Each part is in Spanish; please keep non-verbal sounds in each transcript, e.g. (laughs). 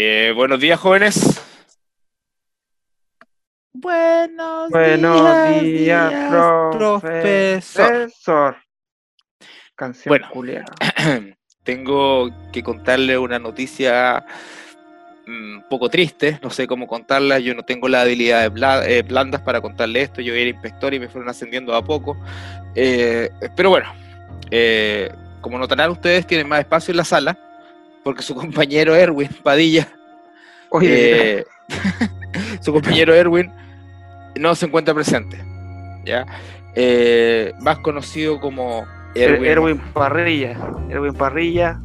Eh, buenos días, jóvenes. Buenos, Buenos días, profesor. profesor. Canción Bueno. culiao. (clears throat) Tengo que contarle una noticia mm, un poco triste, no sé cómo contarla, yo no tengo la habilidad de bla- eh, blandas para contarle esto, yo era inspector y me fueron ascendiendo a poco. Eh, pero bueno, eh, como notarán ustedes, tienen más espacio en la sala, porque su compañero Erwin Padilla Oye, Eh, (laughs) su compañero Erwin no se encuentra presente, ¿ya? Eh, más conocido como Er- Erwin, Erwin Parrilla. Erwin Parrilla.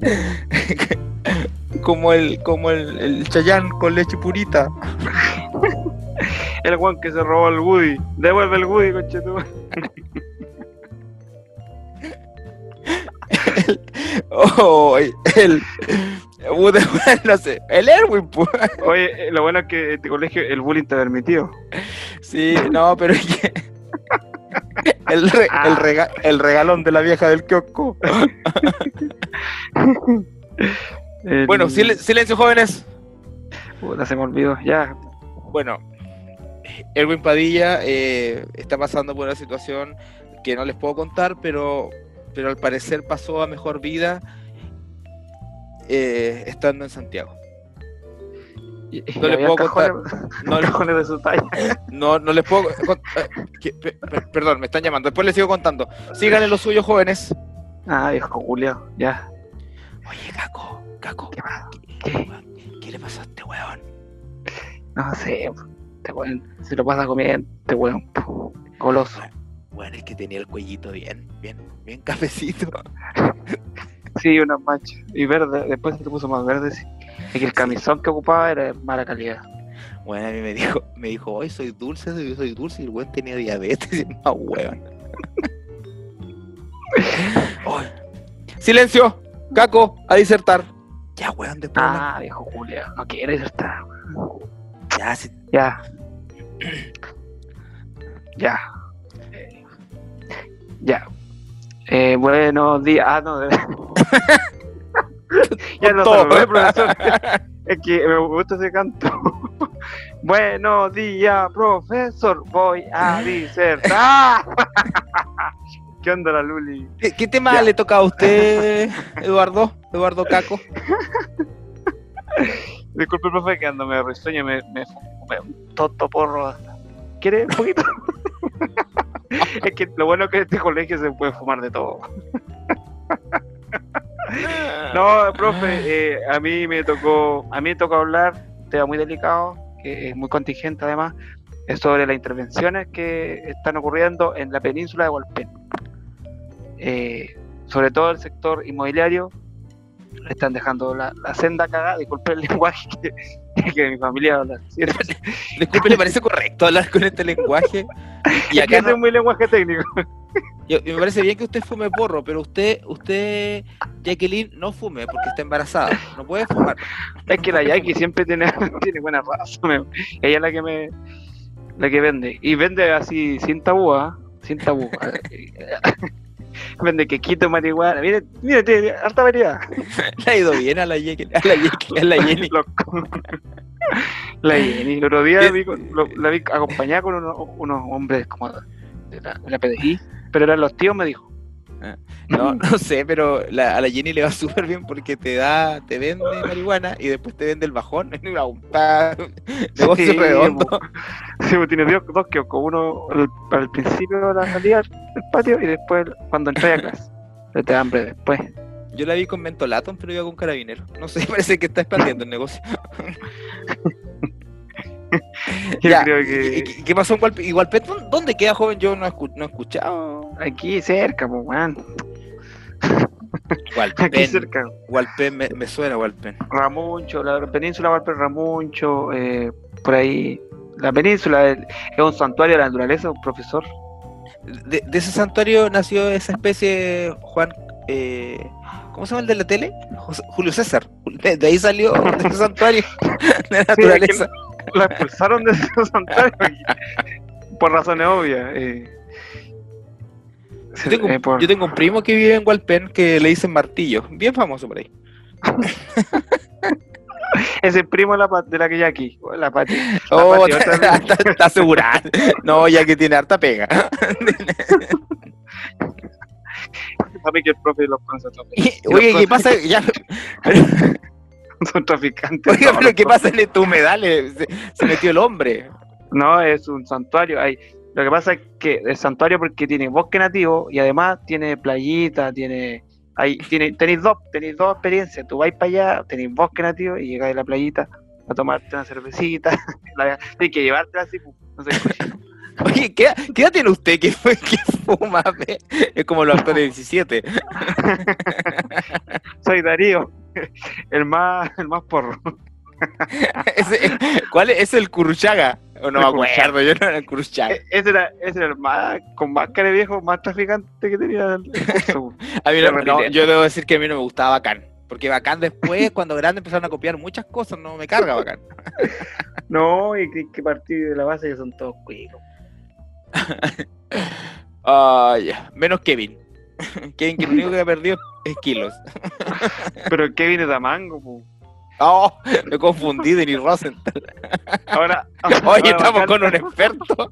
(laughs) como el como el, el Chayán con leche purita. (laughs) El guan que se robó el Woody. Devuelve el Woody, conchetumare. (laughs) Oh, el, puta, no sé, el Erwin, pues. Oye, eh, lo bueno es que este colegio el bullying está permitido. Sí, no, pero es que el, re- el, rega- el regalón de la vieja del kiosco. El- Bueno, sil- silencio, jóvenes. Puta, se me olvidó. Ya. Bueno, Erwin Padilla eh, está pasando por una situación que no les puedo contar, pero, pero al parecer pasó a mejor vida eh, estando en Santiago. Y- y No le había puedo cajones, No, de su talla. (laughs) no, no les puedo... con- eh, que- pe- pe- perdón, me están llamando. Después les sigo contando. Síganle lo suyo, jóvenes. Ah, viejo Julio. Ya. Oye, Caco, Caco, ¿Qué más? ¿qué, ¿Qué? qué le pasó a este weón? No sé. Este weón se lo pasa comiendo. Este weón. Goloso. Bueno, es que tenía el cuellito bien, bien, bien cafecito. Sí, una mancha. Y verde, después se le puso más verde. Sí. Es que el camisón que ocupaba era de mala calidad. Bueno, a mí me dijo, me dijo, hoy soy dulce, yo soy dulce, y el weón tenía diabetes, (laughs) y más weón. Silencio, Caco, a disertar. Ya, weón, después. Ah, viejo Julio. No quiere estar. Ya, sí. Ya. (clears throat) Ya. Ya. Eh, buenos días. Ah, no. (laughs) ya no Todo. saludé, profesor. Es que me gusta ese canto. (laughs) buenos días, profesor. Voy a disertar. (laughs) ¿Qué onda la Luli? ¿Qué, qué tema Ya. le toca a usted, Eduardo? Eduardo Caco. Disculpe, profe, que ando me risueño, me, me fumé un tonto porro. ¿Quiere un poquito? (laughs) es que lo bueno es que en este colegio se puede fumar de todo. (laughs) No, profe, eh, a mí me tocó, a mí me tocó hablar, un tema muy delicado, que es muy contingente además, es sobre las intervenciones que están ocurriendo en la península de Hualpén. Eh, sobre todo el sector inmobiliario, están dejando la, la senda cagada, disculpe el lenguaje (laughs) que, (laughs) que mi familia habla. ¿sí? (laughs) Disculpe, ¿le parece correcto hablar con este lenguaje? Y Es acá ese no- es muy lenguaje técnico. (laughs) yo- me parece bien que usted fume porro, pero usted, usted, Jacqueline, no fume porque está embarazada. No puede fumar. Es que la Jackie siempre tiene, tiene buena raza. me- ella es la que me la que vende. Y vende así sin tabú, ¿ah? Sin tabú. Vende quequito, marihuana. Mire, mire, tiene harta variedad. (laughs) Le ha ido bien a la Jacqueline, a la, Jacqueline, a la (laughs) Jenny. La Jenny. El otro día vi lo- la vi acompañada con unos, unos hombres como de la, de la PDI. Pero eran los tíos, me dijo. (laughs) No, no sé, pero la- a la Jenny le va súper bien porque te da, te vende (laughs) marihuana y después te vende el bajón. (laughs) Negocio Sí, redondo. Sí, pues tiene dos, dos kioscos, uno al, al principio de la salida del patio y después cuando entré a clase. Pero te da hambre después. Yo la vi con mentolatum, pero iba con carabinero. No sé, parece que está expandiendo el negocio. Yo Ya, creo ¿y- que y ¿Qué, qué pasó en Gualpé? ¿Y dónde queda, joven? Yo no he, escu- no he escuchado. aquí cerca, pues, weón. Aquí Gualpén. cerca. Gualpén, me, me suena Gualpén. Ramuncho, la península Valpe Ramuncho, eh, por ahí. La península es, un santuario de la naturaleza, un profesor. De, de ese santuario nació esa especie, Juan. eh, ¿Cómo se llama el de la tele? José- Julio César. De, de ahí salió de ese santuario (laughs) de la naturaleza. La expulsaron de ese santuario por razones obvias. eh. Yo tengo, Eh, por- yo tengo un primo que vive en Gualpén que le dicen Martillo, bien famoso por ahí. Ese (laughs) es primo de la, de la que ya aquí. La Pati. Oh, (laughs) está, está asegurada. No, ya que tiene harta pega. (laughs) Sabe que el profe los conoce a todos. Oye, ¿qué pasa? Ya, (laughs) Son traficantes. oiga, pero ¿qué pasa en estos humedales? Se, se metió el hombre. No, es un santuario. Hay, lo que pasa es que el santuario porque tiene bosque nativo y además tiene playita, tiene, hay, tiene, tenéis dos, tenéis dos experiencias. Tú vais para allá, tenéis bosque nativo y llegáis a la playita a tomarte una cervecita. (laughs) Tienes que llevártela así, pues, no sé, cochino. Oye, ¿qué, qué edad tiene usted que, fue- que fuma? Es como los actores de 17. (laughs) Soy Darío, el más, el más porro. (laughs) Ese- ¿Cuál es? ¿Es el Curuchaga? O no El me acuerdo, yo no era el Curuchaga. E- Ese era, ese era el más, con máscara de viejo, más traficante que tenía el. (laughs) A mí no- no, yo debo decir que a mí no me gustaba Bacán. Porque Bacán después, cuando grande, empezaron a copiar muchas cosas, no me carga Bacán. No, y que, que partir de la base que son todos cuicos. (laughs) Ya. Menos Kevin. (laughs) Kevin que lo único que ha perdido es kilos. (laughs) Pero Kevin es Damango, po. Oh, me confundí de Rosenthal. Ahora, ahora estamos bacán. con un experto.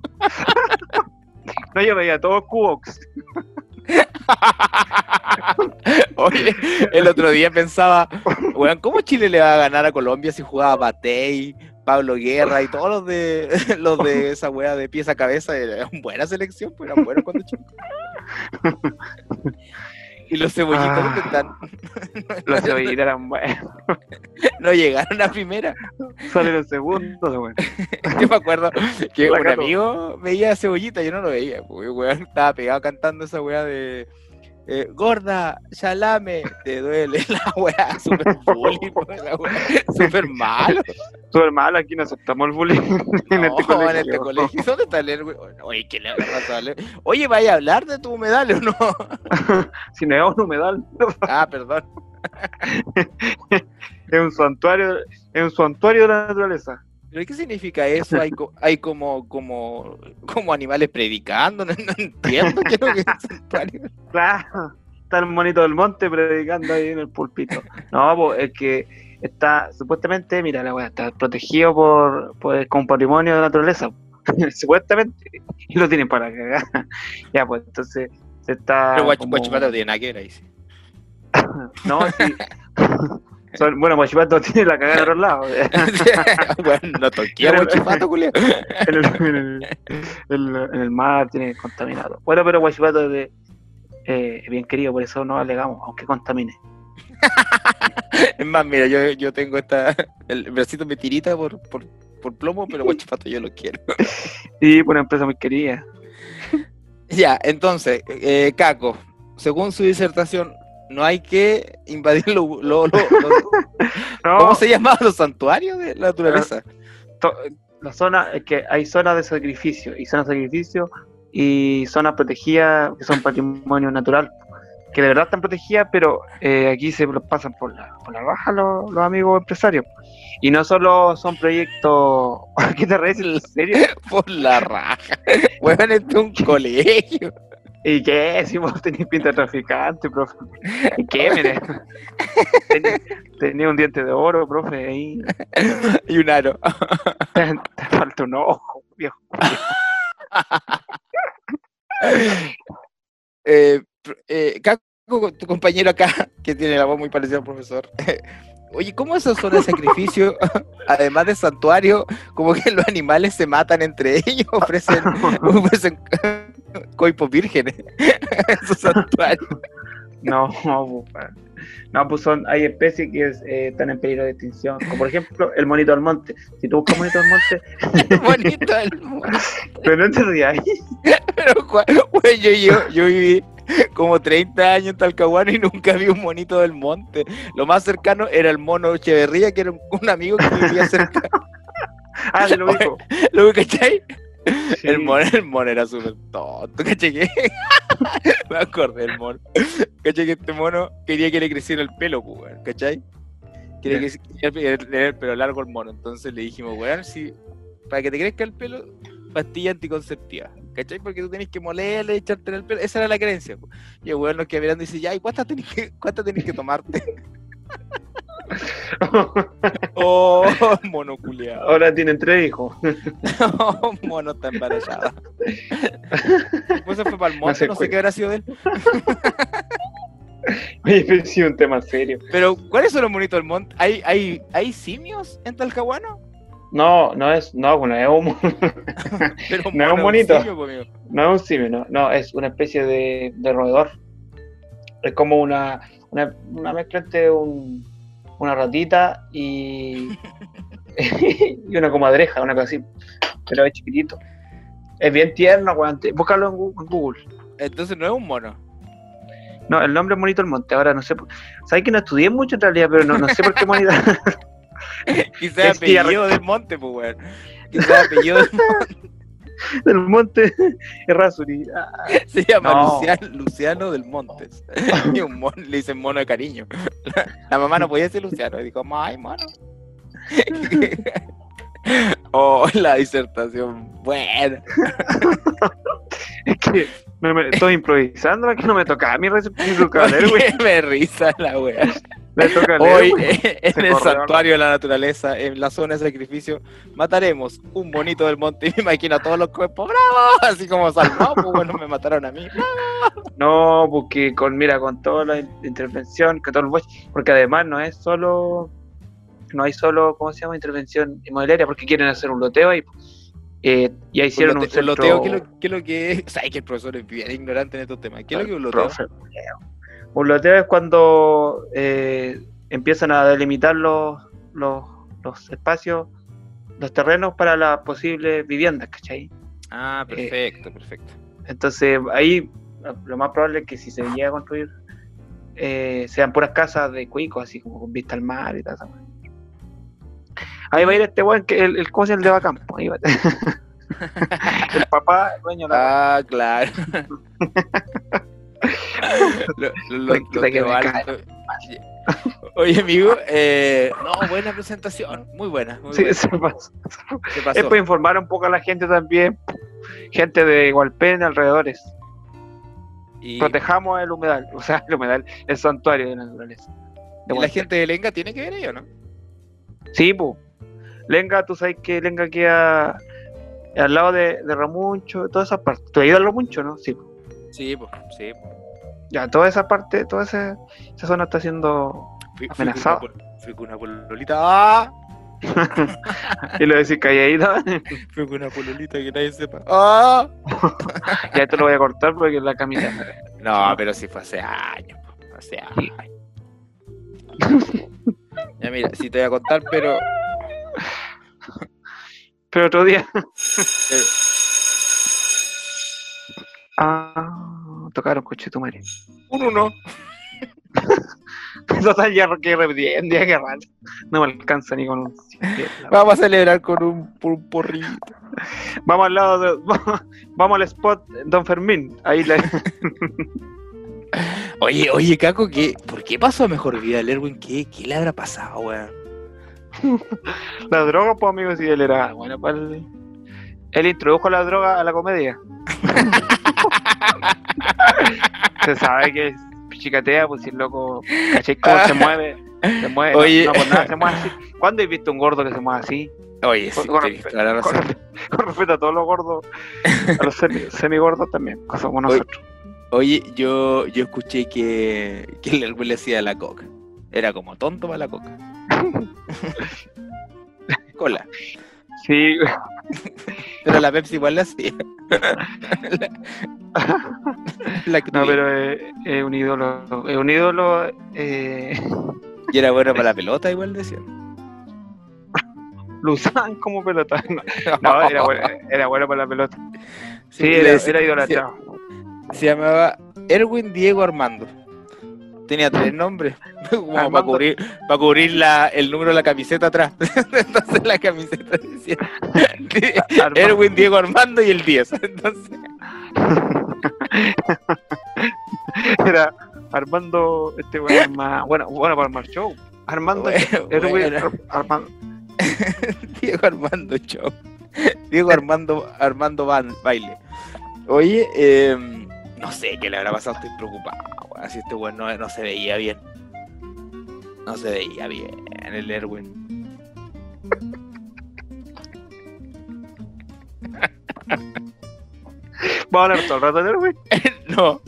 No, yo veía todos Cubox. Oye, el otro día pensaba, weón, ¿cómo Chile le va a ganar a Colombia si jugaba Batey, Pablo Guerra y (laughs) todos los de (laughs) los de esa wea de pieza a cabeza? Era una (laughs) buena selección, pues eran buenos cuando chicos. Y los cebollitos Ah. ¿dónde están? Los cebollitas eran buenos. no llegaron a primera. Sale los segundos, güey. Yo me acuerdo que La un amigo veía Cebollita, yo no lo veía, porque weón estaba pegado cantando esa weá de eh, gorda, salame, te duele (laughs) la weá, super bullying, (laughs) la weá, super malo. Súper mal, aquí no aceptamos el bullying (laughs) en este colegio. en este colegio. ¿Dónde está el? Oye, ¿qué le héroe? Oye, ¿vaya a hablar de tu medalla o no? Si no es un humedal, Ah, perdón. es un santuario, es un santuario de la naturaleza. ¿Pero qué significa eso? Hay, co- hay como, como, como animales predicando, (laughs) no, no entiendo qué es lo que es. Claro, está el monito del monte predicando ahí en el pulpito. No, pues es que está, supuestamente, mira, la weá, está protegido por, por como patrimonio de la naturaleza. (laughs) supuestamente, y lo tienen para cagar. (laughs) ya, pues entonces se está. Pero Guach- como- Guachipato no tiene nada que ver ahí, sí. No, sí. Son- (laughs) bueno, Guachipato (laughs) tiene la cagada en otros lados. (laughs) bueno, no toqué a Guachipato, culiao. en, el, en, el, en el- mar tiene contaminado. Bueno, pero Guachipato es de- eh, bien querido, por eso no alegamos, aunque contamine. Es más, mira, yo, yo tengo esta. El bracito me tirita por, por, por plomo, pero Guachipato yo lo quiero. Sí, pues una empresa muy querida. Ya, entonces, eh, Caco, según su disertación, no hay que invadir lo, lo- lo- lo- (laughs) No, ¿Cómo se llamaban los santuarios de la naturaleza? to- la zona es que hay zonas de sacrificio y zonas de sacrificio y zonas protegidas que son patrimonio natural que de verdad están protegidas pero eh, aquí se los pasan por la, por la baja los, los amigos empresarios y no solo son proyectos (laughs) ¿qué te reís? ¿en serio? (laughs) Por la raja. Huevan, este es un colegio. ¿Y qué? (laughs) si vos tenés pinta de traficante profe ¿y qué? Mire tenía, tenía un diente de oro profe ahí (laughs) Y un aro. te, te falta un ojo viejo (laughs) Eh, eh, Caco, tu compañero acá, que tiene la voz muy parecida al profesor. Oye, ¿cómo esa zona de sacrificio, (laughs) además de santuario, como que los animales se matan entre ellos, (laughs) ofrecen, (laughs) ofrecen coipos vírgenes en su santuario? No, no, (laughs) no, pues son, hay especies que es, eh, están en peligro de extinción, como por ejemplo el monito del monte. Si tú buscas monito del monte, (laughs) el mundo. pero no te rías ahí. (laughs) Pero, yo, yo, yo viví como 30 años en Talcahuano y nunca vi un monito del monte. Lo más cercano era el mono Echeverría, que era un, un amigo que vivía cerca. Ah, se lo dijo. ¿Lo cachai? Sí. El mono, el mono era súper tonto, ¿cachai? que? (laughs) Me acordé del mono. ¿Cachai? Que este mono quería que le creciera el pelo, pues, ¿cachai? Quería que quería tener el pelo largo el mono. Entonces le dijimos, weón, si para que te crezca el pelo, pastilla anticonceptiva. ¿Cachai? Porque tú tenés que molerle, echarte en el pelo. Esa era la creencia. po. Y el weón nos queda mirando y dice, ya, ¿y cuántas tenés que, cuántas tenés que tomarte? Oh, (laughs) mono culiao. Ahora tienen tres hijos. (laughs) Oh, mono está embarazada. (laughs) Después se fue para el monte, no sé qué habrá sido de él. Oye, pero sí, un tema serio. Pero, ¿cuáles son los monitos del monte? ¿Hay, hay, ¿hay simios en Talcahuano? No, no es, no, bueno, es un, Pero No es un monito. simio, amigo. no es un simio, no, no, es una especie de, de roedor. Es como una, una, una mezcla entre un, una ratita y, (laughs) y una comadreja, una cosa así, pero es chiquitito. Es bien tierno, weón. Búscalo en Google. Entonces no es un mono. No, el nombre es Monito el Monte. Ahora no sé. por- Sabes que no estudié mucho en realidad, pero no, no sé por qué Monito. (laughs) Quizás (laughs) que apellido del monte, pues, weón. Quizás apellido del monte. (laughs) el Monte es Rasuri. Ah, Se llama No. Luciano, Luciano del Montes. (laughs) Y un mono, le dicen mono de cariño. La, (laughs) la mamá no podía decir Luciano. Y dijo, ay, mono. oh, la disertación. Bueno. Es que me, estoy improvisando, es que no me tocaba leer, güey. me risa la wea. Toca Hoy, (laughs) eh, en el santuario de la naturaleza, en la zona de sacrificio, mataremos un bonito del monte. (laughs) Y me imagino a todos los cuerpos, ¡bravo! Así como salvado, pues bueno, me mataron a mí. No, porque con, mira, con toda la in- intervención, con todo el porque además no es solo, no hay solo, ¿cómo se llama? Intervención inmobiliaria, porque quieren hacer un loteo y, eh, ya hicieron un, lote- centro... loteo, ¿qué es lo, qué es lo que es? (laughs) Sabes que el profesor es bien ignorante en estos temas. ¿Qué es lo que es un loteo? Profe, Un loteo es cuando eh, empiezan a delimitar los, los, los espacios, los terrenos para las posibles viviendas, ¿cachai? Ah, perfecto, perfecto. Entonces ahí lo más probable es que si se llega a construir eh, sean puras casas de cuicos, así como con vista al mar y tal. Ahí va a ir este weón, que el, el, ¿cómo se llama el de Bacampo? Ahí va. (laughs) el papá, el dueño de la Ah, claro. (laughs) lo, lo- lo- que. (laughs) Oye, amigo, eh, no, buena presentación, muy buena. Muy Sí, buena. se pasó. ¿Qué Es para informar un poco a la gente también, gente de Gualpén, alrededores. Y, Protejamos el humedal, o sea, el humedal, el santuario de la naturaleza. De y la gente de Lenga tiene que ver ahí, ¿o no? Sí, pues. Lenga, tú sabes que Lenga queda al lado de, de Ramuncho, toda esa parte. ¿Tú has ido Ramuncho, no? Sí. po. Sí, pues, sí. po. Ya, toda esa parte, toda esa, esa zona está siendo. Fui, fui con una pol- pololita. ¡Ah! y lo decís calladito. Fui con una pololita (laughs) (laughs) que nadie sepa. ¡Ah! (laughs) ya te lo voy a cortar porque es la camisa. No, pero sí fue hace años. po, Hace años. Ya mira, sí te voy a contar, pero Pero otro día. eh, ah, tocaron coche tu madre. un uno. Total, ya que repetí, día que rato. No me alcanza ni con un. Vamos a celebrar con un, un porrito. Vamos al lado de. (laughs) Vamos al spot Don Fermín. Ahí la. (laughs) Oye, oye, Caco, ¿qué, ¿por qué pasó a mejor vida el Erwin? ¿Qué, ¿Qué le habrá pasado, weón? (laughs) La droga, pues amigos, si él era bueno para el... Él introdujo la droga a la comedia. (laughs) se sabe que chicatea, pues si el loco, ¿cachai cómo se mueve? Se mueve, no- Oye. no, por nada se mueve así. ¿Cuándo has visto un gordo que se mueve así? Oye, sí, Con- he. Con, (laughs) con respeto a todos los gordos, a los semi, semigordos también, somos Oye. nosotros. Oye, yo, yo escuché que, que el le hacía la coca. Era como tonto para la coca. (laughs) Cola. Sí, (laughs) Pero la Pepsi igual hacía. (laughs) La que no, pero es, es un ídolo, es un ídolo, eh, Y era bueno para la (laughs) pelota, igual decían. Luzán como pelota. No, era, bueno, era bueno para la pelota. Sí, decía- era idolatrado. Se llamaba Erwin Diego Armando. Tenía tres nombres, (laughs) como para Armando. cubrir, para cubrir la, el número de la camiseta atrás. (laughs) Entonces la camiseta decía. (laughs) Erwin Diego Armando y el 10. Entonces, Era Armando, este más, bueno, bueno para armar show. Armando, bueno, Erwin, bueno, Ar- Armando, Diego Armando Show. Diego Armando Armando Ban- Baile. Oye, eh, no sé qué le habrá pasado, estoy preocupado. weón, Si este weón no, no se veía bien. No se veía bien el Erwin. (laughs) Vamos a hablar todo el rato de Erwin. (laughs) No,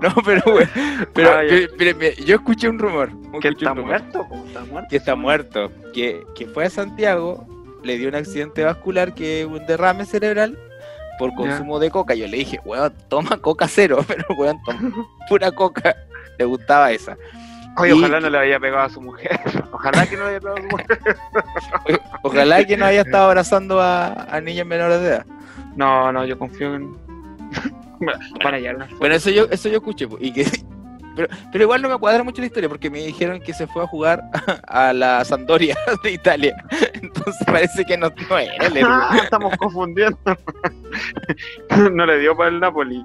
no, pero, güey, pero, Ah, pero- pero yo escuché un rumor. Que está rumor, muerto, está muerto. Que está muerto. Que, que fue a Santiago, le dio un accidente vascular, que un derrame cerebral por consumo de coca. Yo le dije, weón, toma coca cero, (laughs) pero weón, toma pura coca. Le gustaba esa. Oye, ojalá no le haya pegado a su mujer. (laughs) Ojalá que no le haya pegado a su mujer. Ojalá que no haya estado abrazando a, a niños menores de edad. No, no, yo confío en. (laughs) Una Bueno, eso yo, eso yo escuché. Y que, pero, pero igual no me cuadra mucho la historia porque me dijeron que se fue a jugar (laughs) a la Sampdoria (laughs) de Italia. Entonces parece que no, no era el héroe. (laughs) Estamos confundiendo. no le dio para el Napoli.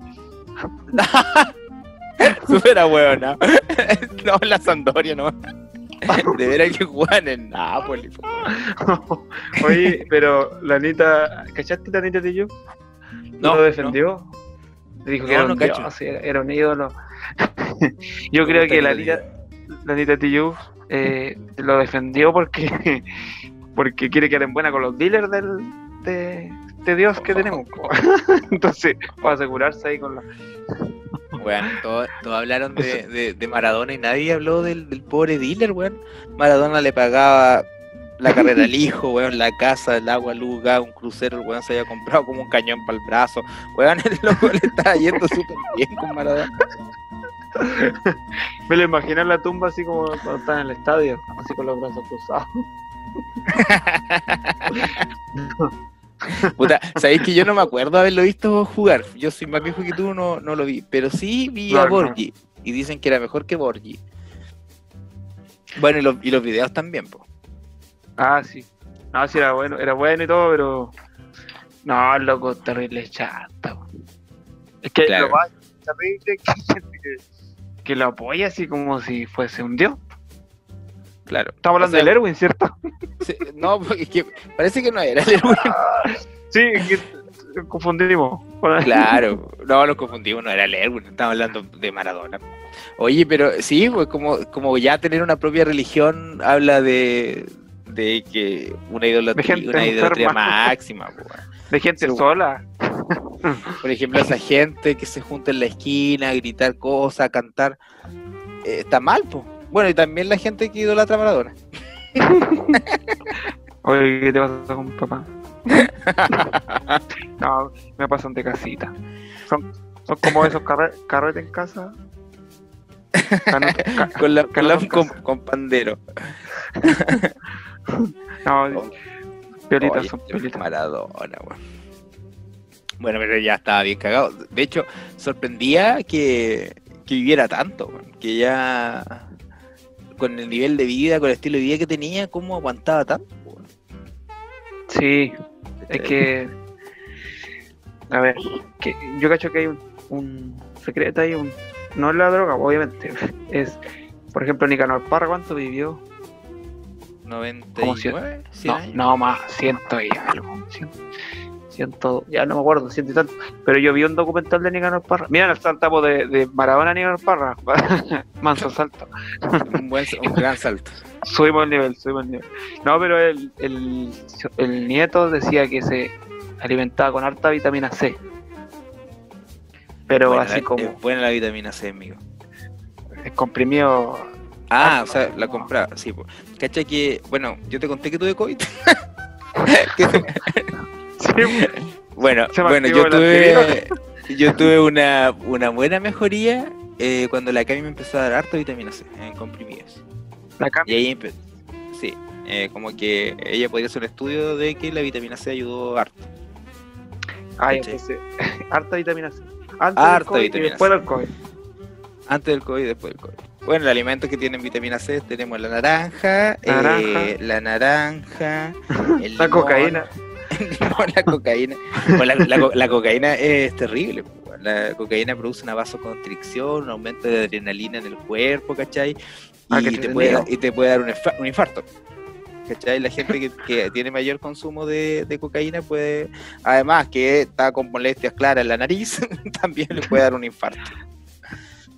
Súper huevona. No, la Sampdoria no. De veras que juegan en Nápoles. po. Oye, pero la Anita, ¿cachaste la Anita de yo? No, lo defendió. Dijo que era no un cacho. dios, era, era un ídolo. (laughs) Yo ¿Cómo creo que la Anita la Anita Tijoux, eh, lo defendió porque (laughs) porque quiere quedar en buena con los dealers del, de, de Dios que tenemos. (laughs) Entonces, para asegurarse ahí con la... Weón, todos hablaron de, de- de Maradona y nadie habló del, del pobre dealer, weón. Maradona le pagaba la carrera al (laughs) hijo, weón, la casa, el agua, luz, gas, un crucero, el weón se había comprado como un cañón para el brazo. Weón, (laughs) el loco le estaba yendo súper bien con Maradona. Me lo imagino en la tumba así como cuando está en el estadio, así con los brazos cruzados. Puta, sabéis que yo no me acuerdo haberlo visto jugar. Yo soy más viejo que tú, no, no lo vi. Pero sí vi No, a no. Borgi. Y dicen que era mejor que Borgi. Bueno, y los, y los videos también, po. Ah, sí. No, sí era bueno, era bueno y todo, pero. No, loco terrible chato. Es que Claro. lo más terrible es (laughs) que lo apoya así como si fuese un dios. Claro. Estamos hablando O sea, del Erwin, ¿cierto? sí, no, es que parece que no era el héroe. (laughs) Sí, es que confundimos. con- Claro, no nos confundimos, no era el Erwin, estamos hablando de Maradona. Oye, pero sí, pues como, como ya tener una propia religión habla de, de que una idolatría, una idolatría máxima. weón. De gente Sí, sola. Por ejemplo, esa gente que se junta en la esquina a gritar cosas, a cantar, eh, está mal, pues. Bueno, y también la gente que idolatra a Maradona. (laughs) Oye, ¿qué te pasa con papá? (laughs) no, me pasan de casita. Son, son como esos carre- carretes en casa. Ca- Con, la, con, la- con pandero. (laughs) (laughs) no, Oh. piolitas Oye, son piolitas. Maradona, weón. Bueno, pero ya estaba bien cagado. De hecho, sorprendía que, que viviera tanto, weón, que ya con el nivel de vida, con el estilo de vida que tenía, ¿cómo aguantaba tanto? weón? Sí, es que. A ver, que yo cacho que hay un, un secreto ahí, un, no es la droga, obviamente. (laughs) Es, por ejemplo, Nicanor Parra, ¿cuánto vivió? 99, 100 No, no más, ciento y algo. Cien, ciento, ya no me acuerdo, ciento y tanto. Pero yo vi un documental de Nicanor Parra. Mira el saltamos de, de Maradona a Nicanor Parra. (laughs) Manso salto. Un, buen, un gran salto. (laughs) Subimos el nivel, subimos el nivel. No, pero el, el, el nieto decía que se alimentaba con harta vitamina C. Pero así la- como es buena la vitamina C, amigo. el comprimido. Ah, Ah, o sea, la compraba, sí. po. ¿Cachai que, bueno, yo te conté que tuve COVID? (laughs) Sí, Bueno, bueno, yo tuve, (laughs) yo tuve una, una buena mejoría eh, cuando la Cami me empezó a dar harta vitamina C en comprimidos. la Y cambia. ahí sí, eh, como que ella podría hacer un estudio de que la vitamina C ayudó harto. Ah, ¿cachai? entonces, (laughs) harta vitamina C. Antes Harta del COVID vitamina y después C. del COVID. Antes del COVID y después del COVID. Bueno, los alimentos que tienen vitamina C tenemos la naranja, Naranja. eh, la naranja, (laughs) el La limón, cocaína. (laughs) el limón, la cocaína. Bueno, la, la co- la cocaína es terrible. La cocaína produce una vasoconstricción, un aumento de adrenalina en el cuerpo, ¿cachai? Ah, Y te, puede, y te puede dar un, infa- un infarto. ¿Cachai? La gente que, que (laughs) tiene mayor consumo de, de cocaína puede, además que está con molestias claras en la nariz, también le puede dar un infarto.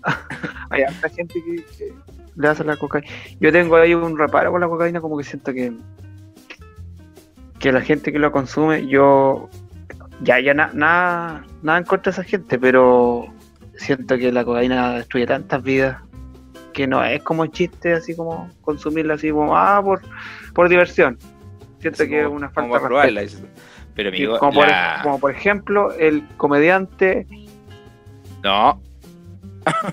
(laughs) Hay harta gente que, que le hace la cocaína. Yo tengo ahí un reparo con la cocaína, como que siento que que la gente que lo consume, yo ya ya na- nada nada en contra de esa gente, pero siento que la cocaína destruye tantas vidas que no es como chiste así como consumirla así como ah por, por diversión. Siento que es una falta de probarla. Pero amigo, como, por, la- como por ejemplo el comediante no,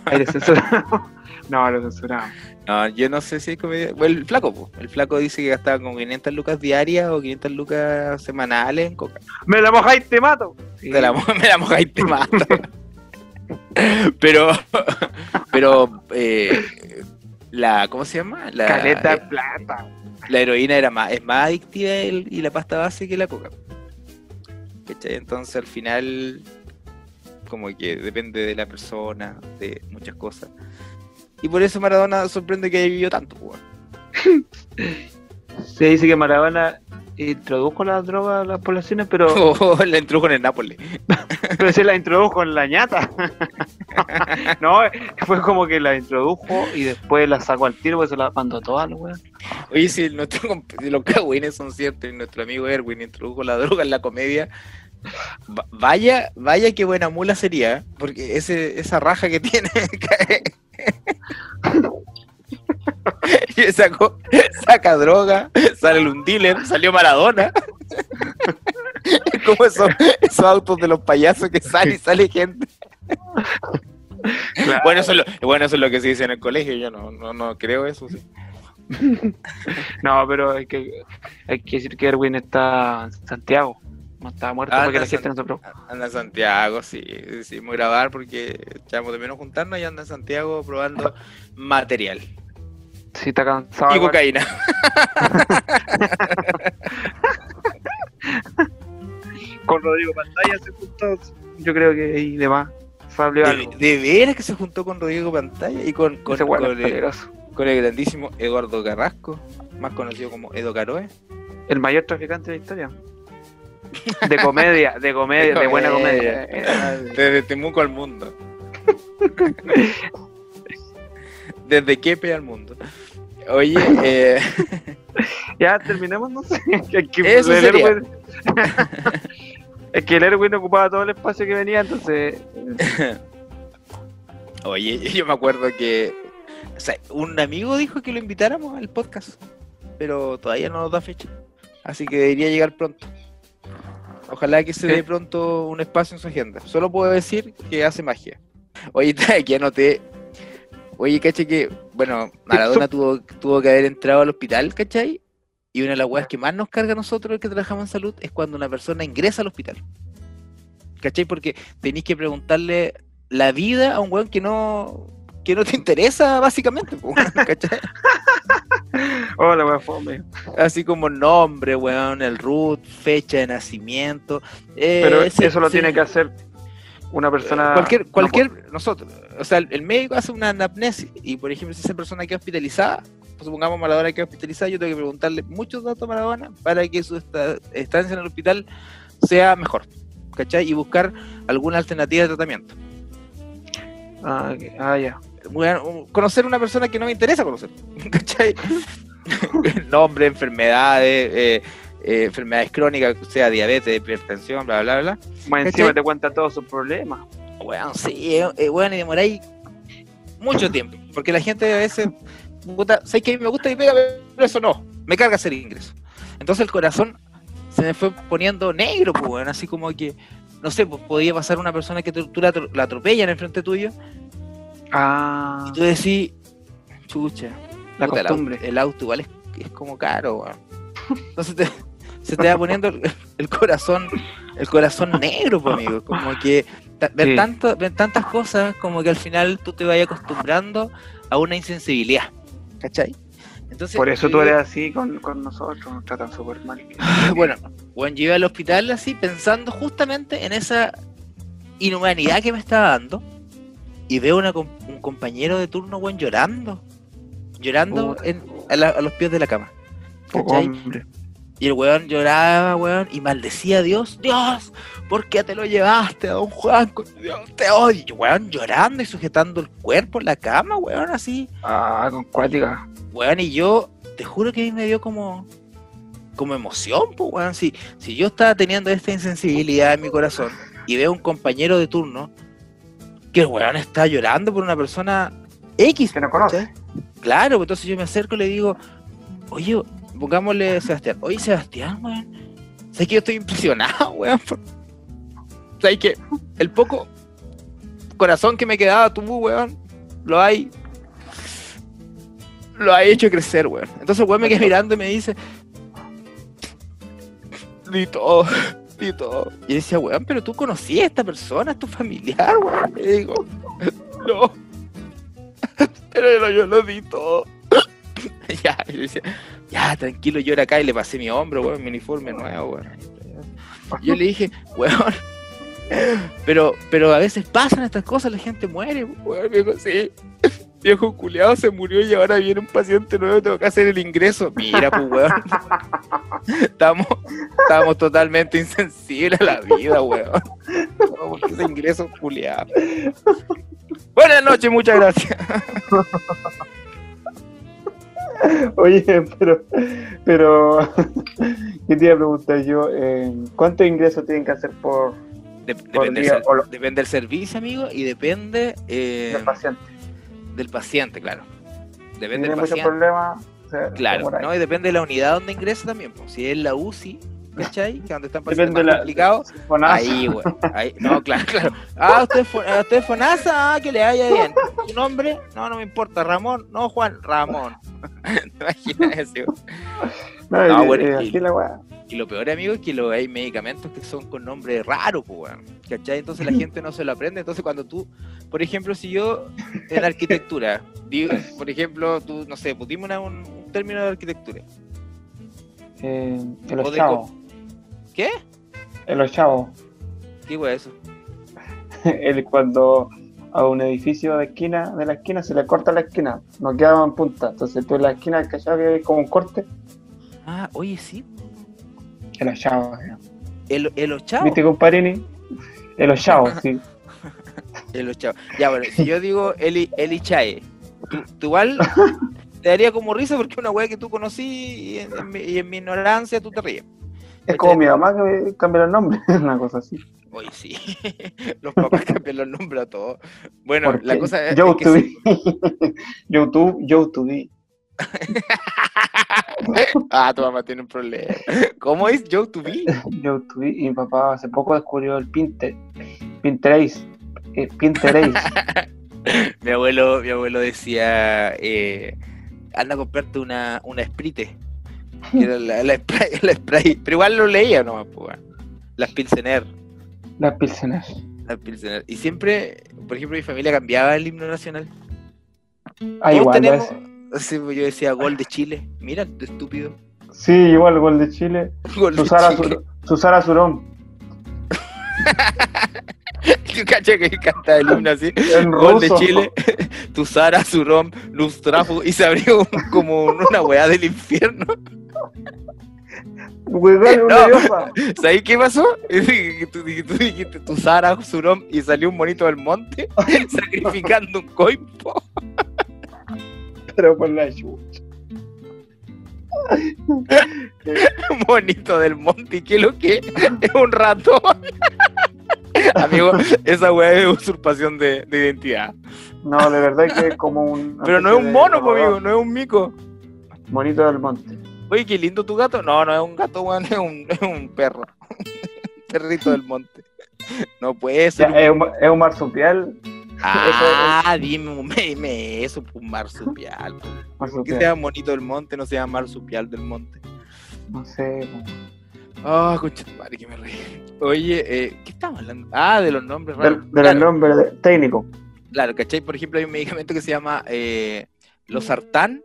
Ahí lo censuramos. (laughs) No, lo censuramos. no, yo no sé si es comedia. Bueno, el flaco, po. el flaco dice que gastaba como 500 lucas diarias o 500 lucas semanales en coca. ¡Me la mojáis, te mato! Sí. Te la, me la mojáis te mato. (laughs) pero, (laughs) pero, eh, la, ¿cómo se llama? La, Caleta eh, de plata. la heroína era más, es más adictiva el- y la pasta base que la coca. ¿Cachai? Entonces al final, como que depende de la persona, de muchas cosas. Y por eso Maradona sorprende que haya vivido tanto, pues. Se dice que Maradona introdujo las drogas a las poblaciones, pero, (laughs) Oh, la introdujo en el Nápoles. (laughs) pero se la introdujo en la ñata. (laughs) no, fue como que la introdujo y después la sacó al tiro, pues se la mandó toda la weón. Oye, si, nuestro, si los cagüines son ciertos y nuestro amigo Erwin introdujo la droga en la comedia, vaya, vaya qué buena mula sería, ¿eh? porque ese, esa raja que tiene. (laughs) (laughs) y sacó, saca droga, sale un dealer, salió Maradona. (laughs) Es como esos, esos autos de los payasos que sale y sale gente. Bueno, eso es lo, bueno, eso es lo que se dice en el colegio, yo no, no, no creo eso. Sí. No, pero hay que, hay que decir que Erwin está en Santiago. No muerto Ah, porque la gente no se preocupa. Anda en Santiago, sí, decidimos grabar porque echamos de menos juntarnos y anda en Santiago probando (laughs) material Sí, está cansado. y cocaína. (laughs) Con Rodrigo Pantalla se juntó. Yo creo que ahí de más salió De, algo. de veras que se juntó con Rodrigo Pantalla y con, con, con el, peligroso. con el grandísimo Eduardo Carrasco, más conocido como Edo Caroe. El mayor traficante de la historia. De comedia, de comedia, de buena comedia. Desde Temuco al mundo. Desde Quepe al mundo. Oye, eh, (laughs) Ya terminemos, no sé. Es que Eso el sería. Erwin- (laughs) es que el Erwin ocupaba todo el espacio que venía, entonces. (laughs) Oye, yo me acuerdo que o sea, un amigo dijo que lo invitáramos al podcast, pero todavía no nos da fecha. Así que debería llegar pronto. Ojalá que se dé pronto un espacio en su agenda. Solo puedo decir que hace magia. Oye, (laughs) aquí anoté. Oye, caché que, bueno, Maradona tuvo, tuvo que haber entrado al hospital, ¿cachai? Y una de las weas que más nos carga a nosotros los que trabajamos en salud es cuando una persona ingresa al hospital. ¿Cachai? Porque tenéis que preguntarle la vida a un weón que no, que no te interesa, básicamente. Hola, (laughs) weón, fome. Así como nombre, weón, el root, fecha de nacimiento. eh, Pero ese- eso lo sí. tiene que hacer una persona. Cualquier, no cualquier, nosotros, o sea, el, médico hace una anamnesis y, por ejemplo, si esa persona queda hospitalizada, pues, supongamos Maradona queda hospitalizada, yo tengo que preguntarle muchos datos a Maradona para que su esta- estancia en el hospital sea mejor, ¿cachai? Y buscar alguna alternativa de tratamiento. Ah, ah, ya. Bueno, conocer una persona que no me interesa conocer, (laughs) ¿cachai? (laughs) Nombre, enfermedades, eh, eh, enfermedades crónicas, sea diabetes, hipertensión, bla, bla, bla. Encima te cuenta todos sus problemas. Weón, sí, eh, eh, weón, y demoráis mucho tiempo. Porque la gente a veces, puta, sé que a mí me gusta y pega, pero eso no, me carga hacer ingreso. Entonces el corazón se me fue poniendo negro, pues, weón, así como que, no sé, pues podía pasar una persona que tú tú la, la atropellan enfrente tuyo Ah, y tú decís, chucha, la puta, el au- costumbre. El, auto igual es, es como caro, weón. Entonces te- se te va poniendo el, el corazón, el corazón negro, pues, amigo. Como que ver, Sí. tanto, ver tantas cosas, como que al final tú te vayas acostumbrando a una insensibilidad. ¿Cachai? Entonces, Por eso tú iba- eres así con, con nosotros, nos tratan súper mal. (laughs) Bueno, bueno, yo iba al hospital así pensando justamente en esa inhumanidad que me estaba dando. Y veo una un compañero de turno, weón, llorando. Llorando en- a, la- a los pies de la cama. Hombre. Y el weón lloraba, weón, y maldecía a Dios. Dios, ¿por qué te lo llevaste a don Juan? Dios, te odio. Weón llorando y sujetando el cuerpo en la cama, weón, así. Ah, con cuática. Weón, y yo, te juro que a mí me dio como, como emoción, pues, weón. Si, si yo estaba teniendo esta insensibilidad en mi corazón y veo a un compañero de turno que el weón está llorando por una persona X. Que no conoce. Claro, pues entonces yo me acerco y le digo, oye, pongámosle Sebastián. Oye, Sebastián, weón. ¿Sabes que yo estoy impresionado, (laughs) weón? ¿Sabes que el poco corazón que me quedaba tú, weón, lo hay. Lo ha hecho crecer, weón. Entonces weón me queda mirando y me dice. Di todo, di todo. Y yo decía, weón, pero tú conocías a esta persona, es tu familiar, weón. Y digo, (laughs) no. (laughs) Pero yo, yo lo di todo. (laughs) ya, y yo decía, ya, tranquilo, llora acá. Y le pasé mi hombro, weón, mi uniforme nuevo, weón. Y yo le dije, weón, pero, pero a veces pasan estas cosas, la gente muere, weón. Me dijo, sí, viejo culiado se murió y ahora viene un paciente nuevo, tengo que hacer el ingreso. Mira, pues, weón. (laughs) Estamos, estamos totalmente insensibles a la vida, weón. No, ese ingreso culiado. Buenas noches, muchas gracias. (laughs) Oye, pero, pero, (laughs) ¿qué te iba a preguntar yo? Eh, ¿Cuántos ingresos tienen que hacer por Dep- Por depende, día, del, o lo- depende del servicio, amigo, y depende eh, el paciente? Del paciente, claro. Depende ¿Tiene del paciente. problemas? O sea, Claro, ahí. ¿no? Y depende de la unidad donde ingresa también. pues. Si es la UCI, ¿cachai? Que donde están Depende pacientes de más complicados. Ahí, güey. Ahí. No, claro, claro. Ah, usted, ah, usted es Fonasa, ah, que le vaya bien. ¿Su nombre? No, no me importa. Ramón. No, Juan. Ramón. ¿Te imaginas eso? No, No, bueno, así la weá. Y lo peor, amigo, es que lo, hay medicamentos que son con nombre raro, pues. ¿Cachai? Entonces la (laughs) gente no se lo aprende. Entonces cuando tú, por ejemplo, si yo en arquitectura, (laughs) digo, por ejemplo, tú, no sé, pues dime una- un, un término de arquitectura. Eh, el ochavo. ¿Qué? El ochavo. ¿Qué es eso? (laughs) El cuando a un edificio de esquina, de la esquina, se le corta la esquina, no queda en punta. Entonces tú en la esquina, ¿cachai? Que hay como un corte. Ah, oye, sí. El ochavo. ¿no? El, el ochavo. ¿Viste, comparini? El ochavo, sí. (laughs) El ochavo. Ya, bueno, si yo digo Eli, Eli Chae, tú, tú igual (laughs) te daría como risa porque es una weá que tú conocí y en, en mi, y en mi ignorancia tú te ríes. Es como mi mamá que cambia los nombres, (laughs) una cosa así. Oye, sí. Los papás cambian los nombres a todos. Bueno, la cosa es, Yo es que sí. be. YouTube, yo to be. (laughs) Ah, tu mamá tiene un problema. ¿Cómo es Joe to be? To be. Y mi papá hace poco descubrió el Pinterest. Pinterest. eh, Pinterest. (laughs) Mi abuelo, mi abuelo decía, eh, anda a comprarte una, una Sprite. Era la, la spray, la spray. Pero igual lo leía nomás, pues. Las Pilsener. Las Pilsener. Las Pilsener. Y siempre, por ejemplo, mi familia cambiaba el himno nacional. Ah, igual. tenemos- pues yo decía gol de Chile. Mira, estúpido. Sí, igual, gol de Chile. (laughs) Gol de Susara, Chile. Sur- Surón. (laughs) Yo caché que canta el himno así. En Gol de. Chile, (laughs) tu Sara, Surom, Lustrafu, y se abrió un- como una weá del infierno. No. ¿Sabes qué pasó? Tú, dijiste- tu Sara, Surom, y salió un monito del monte sacrificando un coimpo. Pero por la chucha. Un (laughs) monito del monte, ¿y qué es lo que es? Un ratón. (laughs) Amigo, esa weá es usurpación de, de identidad. No, de verdad que es como un. (laughs) Pero no es un mono, po, amigo, no es un mico. Monito del monte. Oye, qué lindo tu gato. No, no es un gato, weón, es un, es un perro. Perrito del monte. No puede Ya, ser. un- es, un, es un marsupial. Ah, dime, dime eso, pues marsupial. po. (laughs) ¿Por qué se llama monito del monte, no se llama marsupial del monte? No sé. Ah, concha tu madre, que me reí. Oye, eh, ¿qué estamos hablando? Ah, de los nombres Del, raros. del claro, nombre de- técnico. claro, ¿cachai? Por ejemplo, hay un medicamento que se llama eh, Losartán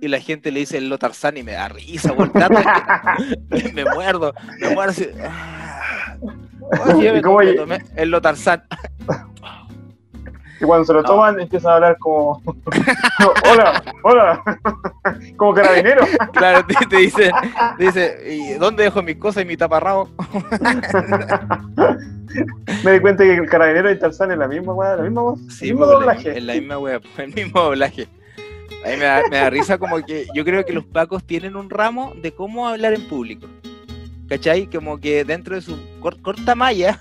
y la gente le dice el Lotarzán y me da risa, que (laughs) me muerdo, me muerdo así. Ah. (laughs) Oye, yo me ¿Y cómo tomé el Lotarzán. Y cuando se lo No. toman, empiezan a hablar como. (laughs) hola, hola. (laughs) Como carabinero. Claro, te, te dice, te dice, ¿y dónde dejo mis cosas y mi taparrabo? (laughs) Me di cuenta que el carabinero y Tarzán es la misma weá, la misma voz. Sí, el mismo doblaje. en la misma pues, el mismo doblaje. A mí me da, me da risa como que yo creo que los pacos tienen un ramo de cómo hablar en público. ¿Cachai? Como que dentro de su cor- corta malla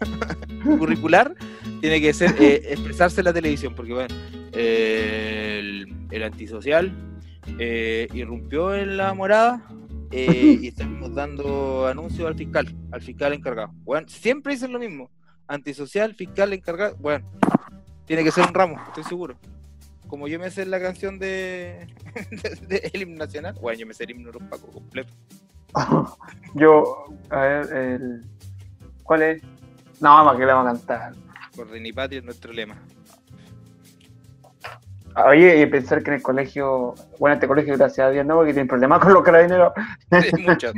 curricular tiene que ser eh, (laughs) expresarse en la televisión, porque bueno, eh, el, el antisocial eh, irrumpió en la morada y (laughs) estamos dando anuncios al fiscal, al fiscal encargado. Bueno, siempre dicen lo mismo. Antisocial, fiscal encargado. Bueno, tiene que ser un ramo, estoy seguro. Como yo me sé la canción de, (laughs) de- de el himno nacional, bueno, yo me sé el himno Pacos completo. Yo, a ver, el... ¿cuál es? No, más que le vamos a cantar. Por Reini Patria es nuestro lema. Oye, y pensar que en el colegio, bueno, este colegio, gracias a Dios, no, porque tienen problemas con los carabineros. Sí, muchos.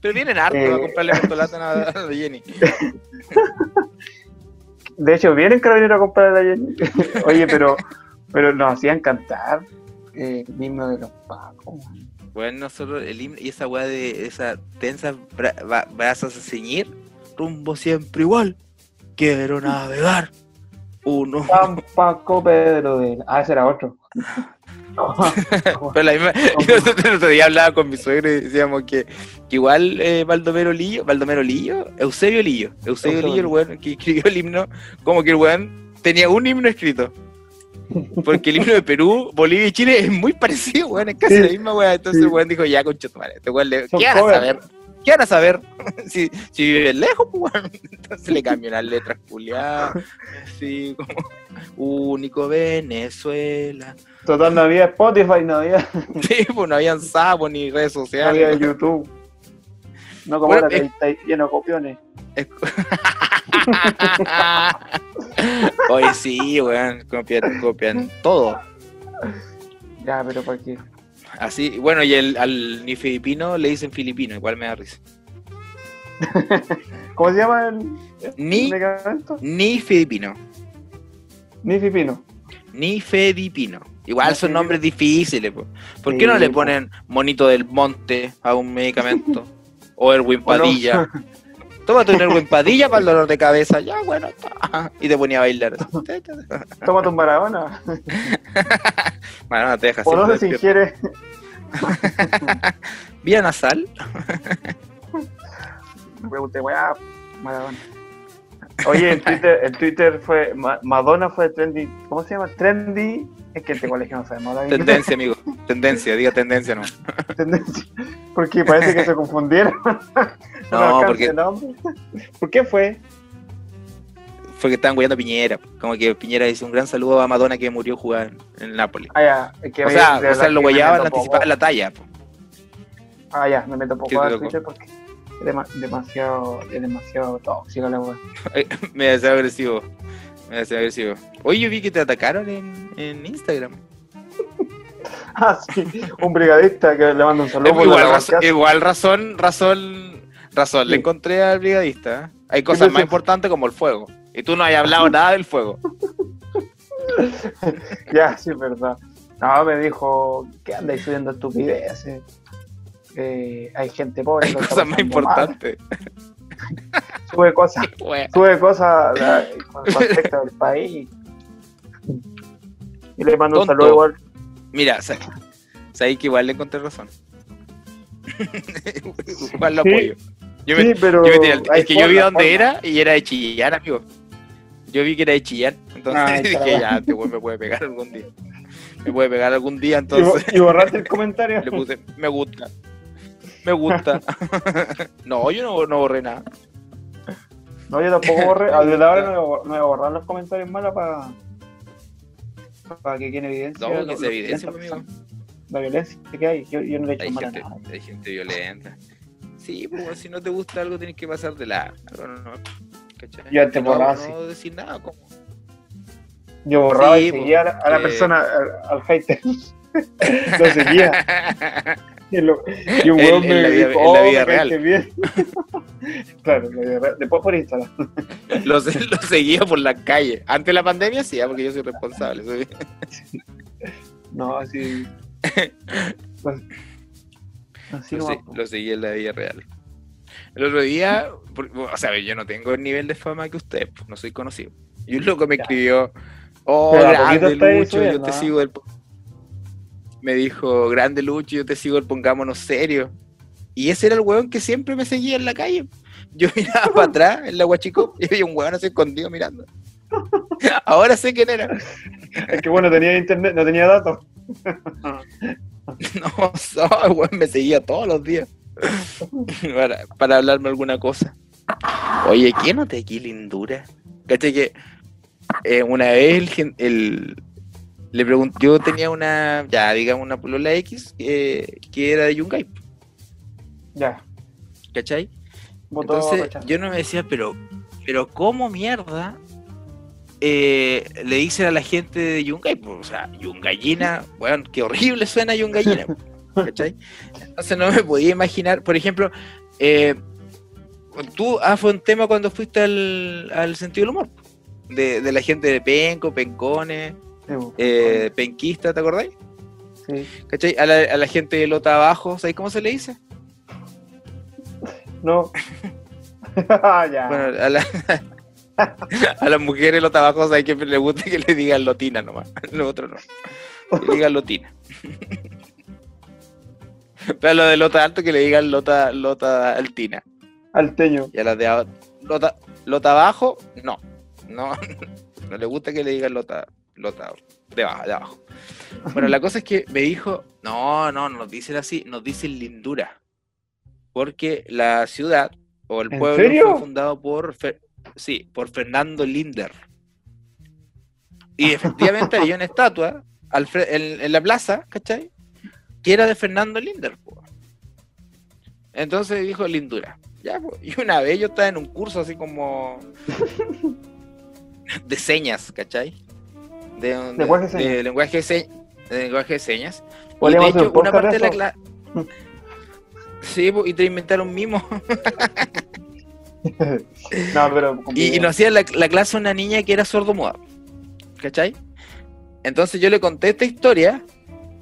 Pero vienen hartos Eh. a comprarle mentolata a, Jenny. (laughs) De hecho, vienen carabineros a comprar a Jenny. (laughs) Oye, pero, pero nos hacían cantar eh, el himno de los pacos. Bueno, nosotros el himno y esa weá de esa tensa bra brazos a ceñir, rumbo siempre igual. Quiero navegar. Uno. San Paco Pedro de... Ah, ese era otro. (laughs) Pero la misma, (laughs) nosotros el otro día hablaba con mi suegro y decíamos que, que igual eh, Baldomero Lillo, Baldomero Lillo, Eusebio Lillo, Eusebio Eusebio Lillo, el weón que escribió el himno, como que el weón tenía un himno escrito. Porque el himno de Perú, Bolivia y Chile es muy parecido, weón, es casi Sí, la misma weón. Entonces sí. el weón dijo, ya, concha tu madre, este weón le, ¿qué van a saber? ¿Qué van a saber? (laughs) si, si viven lejos, pues weón. Entonces le cambió las letras culiadas, así como único Venezuela. Total, no había Spotify, no había, (laughs) Sí, pues no habían sapos ni redes no sociales. había YouTube. No como Bueno, ahora que eh. está lleno de copiones. (laughs) Oye, sí, weón, copian, copian todo. Ya, pero ¿para qué? Así, bueno, y el, al ni filipino le dicen filipino, igual me da risa. (laughs) ¿Cómo se llama el, el Ni, medicamento? ni filipino, Ni Fipino. ni fedipino. Igual son filipino. nombres difíciles, po. ¿Por qué Sí, no le po. ponen monito del monte a un medicamento? (laughs) O Erwin O no. Padilla. (laughs) Tómate un Erwin Padilla para el dolor de cabeza. Ya, bueno. Y te ponía a bailar. (laughs) Tómate un Maradona. (laughs) No te O no siempre se ingiere. (laughs) Vía nasal. Me pregunté, weá, Maradona. Oye, en (laughs) Twitter, en Twitter fue, Ma- Madonna fue trendy, ¿cómo se llama? Trendy, es que este colegio no ahora mismo. Tendencia, amigo. Tendencia, diga tendencia, no. (laughs) Tendencia. Porque parece que se confundieron. (laughs) No, alcanza porque-. ¿Por qué fue? Fue que estaban guiando a Piñera. Como que Piñera hizo un gran saludo a Madonna que murió jugando en Napoli. Ah, ya, es que O sea, o sea lo guayaban, anticipaban la talla. po. Ah, ya, me meto ¿Qué poco a? Twitter porque es dema- demasiado, es demasiado tóxica la weá. (laughs) Me deseo agresivo. Me deseo agresivo. Hoy yo vi que te atacaron en, en Instagram. (laughs) Ah, sí, un brigadista que le manda un saludo. igual, razón, igual razón, razón, razón. Le encontré al brigadista. ¿eh? Hay cosas más importantes como el fuego. Y tú no has hablado (laughs) nada del fuego. Ya, sí, es verdad. No, me dijo, ¿qué andáis subiendo estupideces? Eh, hay gente pobre. Hay (laughs) cosas más importantes. (laughs) Sube cosas, (laughs) sube cosas ah, con respecto del país. Y le mando un saludo igual. Mira, sa- sabéis que igual le encontré razón. igual lo Sí, apoyo. Yo me, sí, pero. yo me tiré al- hay es que yo vi dónde forma. era y era de Chillán, amigo. Yo vi que era de Chillán. Entonces Ay, dije, ya, este me puede pegar algún día. Me puede pegar algún día, entonces y borraste el comentario. le puse, me gusta. Me gusta. (laughs) no, yo no, no borré nada. No, yo tampoco borré. (laughs) a- Desde ahora no voy a no voy a borrar los comentarios malos para. Para que quede en evidencia. No, que se evidencia, amigo. La violencia que hay. Yo, yo no le he hecho Hay mal a gente, nada. hay gente violenta. Sí, pues si no te gusta algo tienes que pasar de la. No, no. Yo antes no, borraba no así. decir nada, como. Yo borraba Sí, y pues, seguía a la, a la que- persona, al, al hater. (laughs) lo seguía. Y, (laughs) lo- y un en me la vida- dijo, en la "Oh, vida caíste bien. (laughs) claro, en la vida real. Después por Instagram. (laughs) lo, lo seguía por la calle. Antes de la pandemia sí, ah, porque yo soy responsable. soy- No, así. Pues, así Lo, nomás, se- po. lo seguí en la vida real. El otro día, o sea, yo no tengo el nivel de fama que usted, pues, no soy conocido. Y un loco me escribió, oh, grande Lucho, yo te sigo el... po-". Me dijo, grande Lucho, yo te sigo el pongámonos serio. Y ese era el weón que siempre me seguía en la calle. Yo (laughs) miraba para atrás en la guachico y había un weón así escondido mirando. (laughs) Ahora sé quién era. Es que bueno, tenía internet, no tenía datos. (laughs) No, so, el weón me seguía todos los días para, para hablarme alguna cosa. Oye, ¿quién no te aquí lindura? Caché que eh, una vez el, el- le pregunté, yo tenía una, ya digamos una polola X que, que era de Yungay, Ya. ¿cachai? Entonces yo no me decía, pero, pero ¿cómo mierda eh, le dicen a la gente de Yungay? Pues, o sea, Yungayina, weón, qué horrible suena Yungayina, (laughs) ¿cachai? Entonces no me podía imaginar, por ejemplo, eh, tú, ah, fue un tema cuando fuiste al, al sentido del humor, de, de la gente de Penco, Pencones. Eh, Penquista, ¿te acordáis? Sí. ¿Cachai? A la, a la gente de Lota Abajo, ¿sabes cómo se le dice? No. (laughs) ya. Bueno, a, la, (laughs) a las mujeres los tabajos hay que le gusta que le digan lotina nomás. (laughs) Lo otro no. Que le digan lotina. Pero a lo de lota alto que le digan lota, lota altina. Alteño. Y a las de lota, lota abajo, no. No, no le gusta que le digan lota, lota de abajo, de abajo. Bueno, la cosa es que me dijo, no, no, nos dicen así, nos dicen lindura. Porque la ciudad o el ¿En pueblo serio? fue fundado por, Fer- sí, por Fernando Linder. Y (laughs) efectivamente había una estatua al en, en la plaza, ¿cachai? Que era de Fernando Linder. po. Entonces dijo lindura. Ya, po. Y una vez yo estaba en un curso así como (laughs) de señas, ¿cachai? De, de- Lenguaje de señas. de lenguaje de lenguaje de señas. Y de hecho, un una parte de la clase. (laughs) Sí, po, y te inventaron mimo. (laughs) No, pero. (laughs) Y, y nos hacía la, la clase una niña que era sordomuda. ¿Cachai? Entonces yo le conté esta historia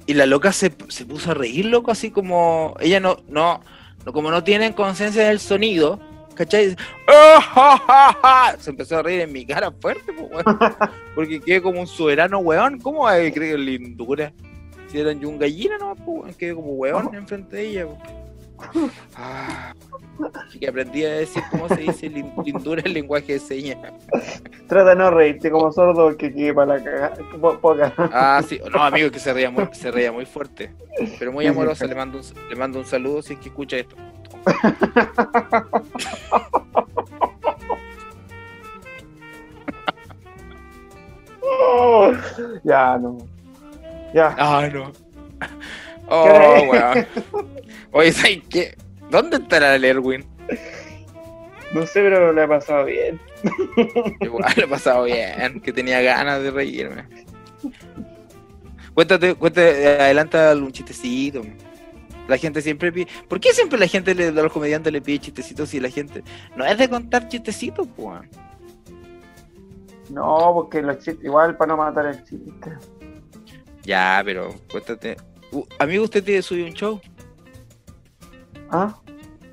y la loca se, se puso a reír, loco, así como. Ella no, no como no tienen conciencia del sonido, ¿cachai? ¡Ah, ja, ja, ja! Se empezó a reír en mi cara fuerte, po, weón. (laughs) Porque quedé como un soberano weón. ¿Cómo va a creer lindura? Si eran yo un gallina, no, weón. Quedé como weón (laughs) enfrente de ella. Ah, así que aprendí a decir cómo se dice lin- lindura en lenguaje de señas. Trata de no reírte como sordo que quede para la cagada. po- Poca. Ah, sí, no, (laughs) amigo, que se reía muy, se reía muy fuerte, pero muy amorosa. Le mando, un, le mando un saludo si es que escucha esto. (laughs) ya, no. Ya. Ah, no. (laughs) ¿Qué Oh, weón. Oye, ¿sabes qué? ¿Dónde estará el Erwin? No sé, pero le ha pasado bien. (laughs) Igual lo he pasado bien, que tenía ganas de reírme. Cuéntate, cuéntate, adelanta algún chistecito. La gente siempre pide. ¿Por qué siempre la gente, le, a los comediantes le pide chistecitos si la gente no es de contar chistecitos, pues? No, porque los chistes, igual para no matar el chiste. Ya, pero cuéntate. Uh, amigo, usted tiene subió un show. ¿Ah?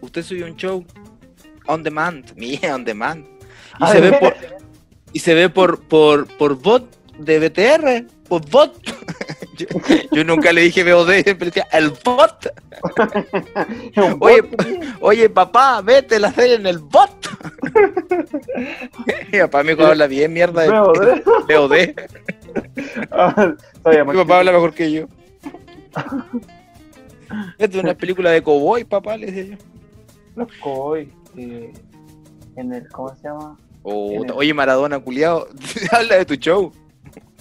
Usted subió un show. On demand. (laughs) Mía, on demand. Y se ¿de ve por, y se ve por, por, por bot de BTR. Por bot. (laughs) yo, yo nunca le dije VOD, siempre decía el bot. (laughs) Oye. Oye, papá, vete la serie en el bot. Mi papá me dijo, habla bien, mierda. de VOD. VOD. Ah, Mi papá habla mejor que yo. Esta (laughs) es una película de cowboy, papá, le decía yo. Los coy. eh, en el, ¿cómo se llama? Oh, el- oye, Maradona, culiado, (laughs) habla de tu show.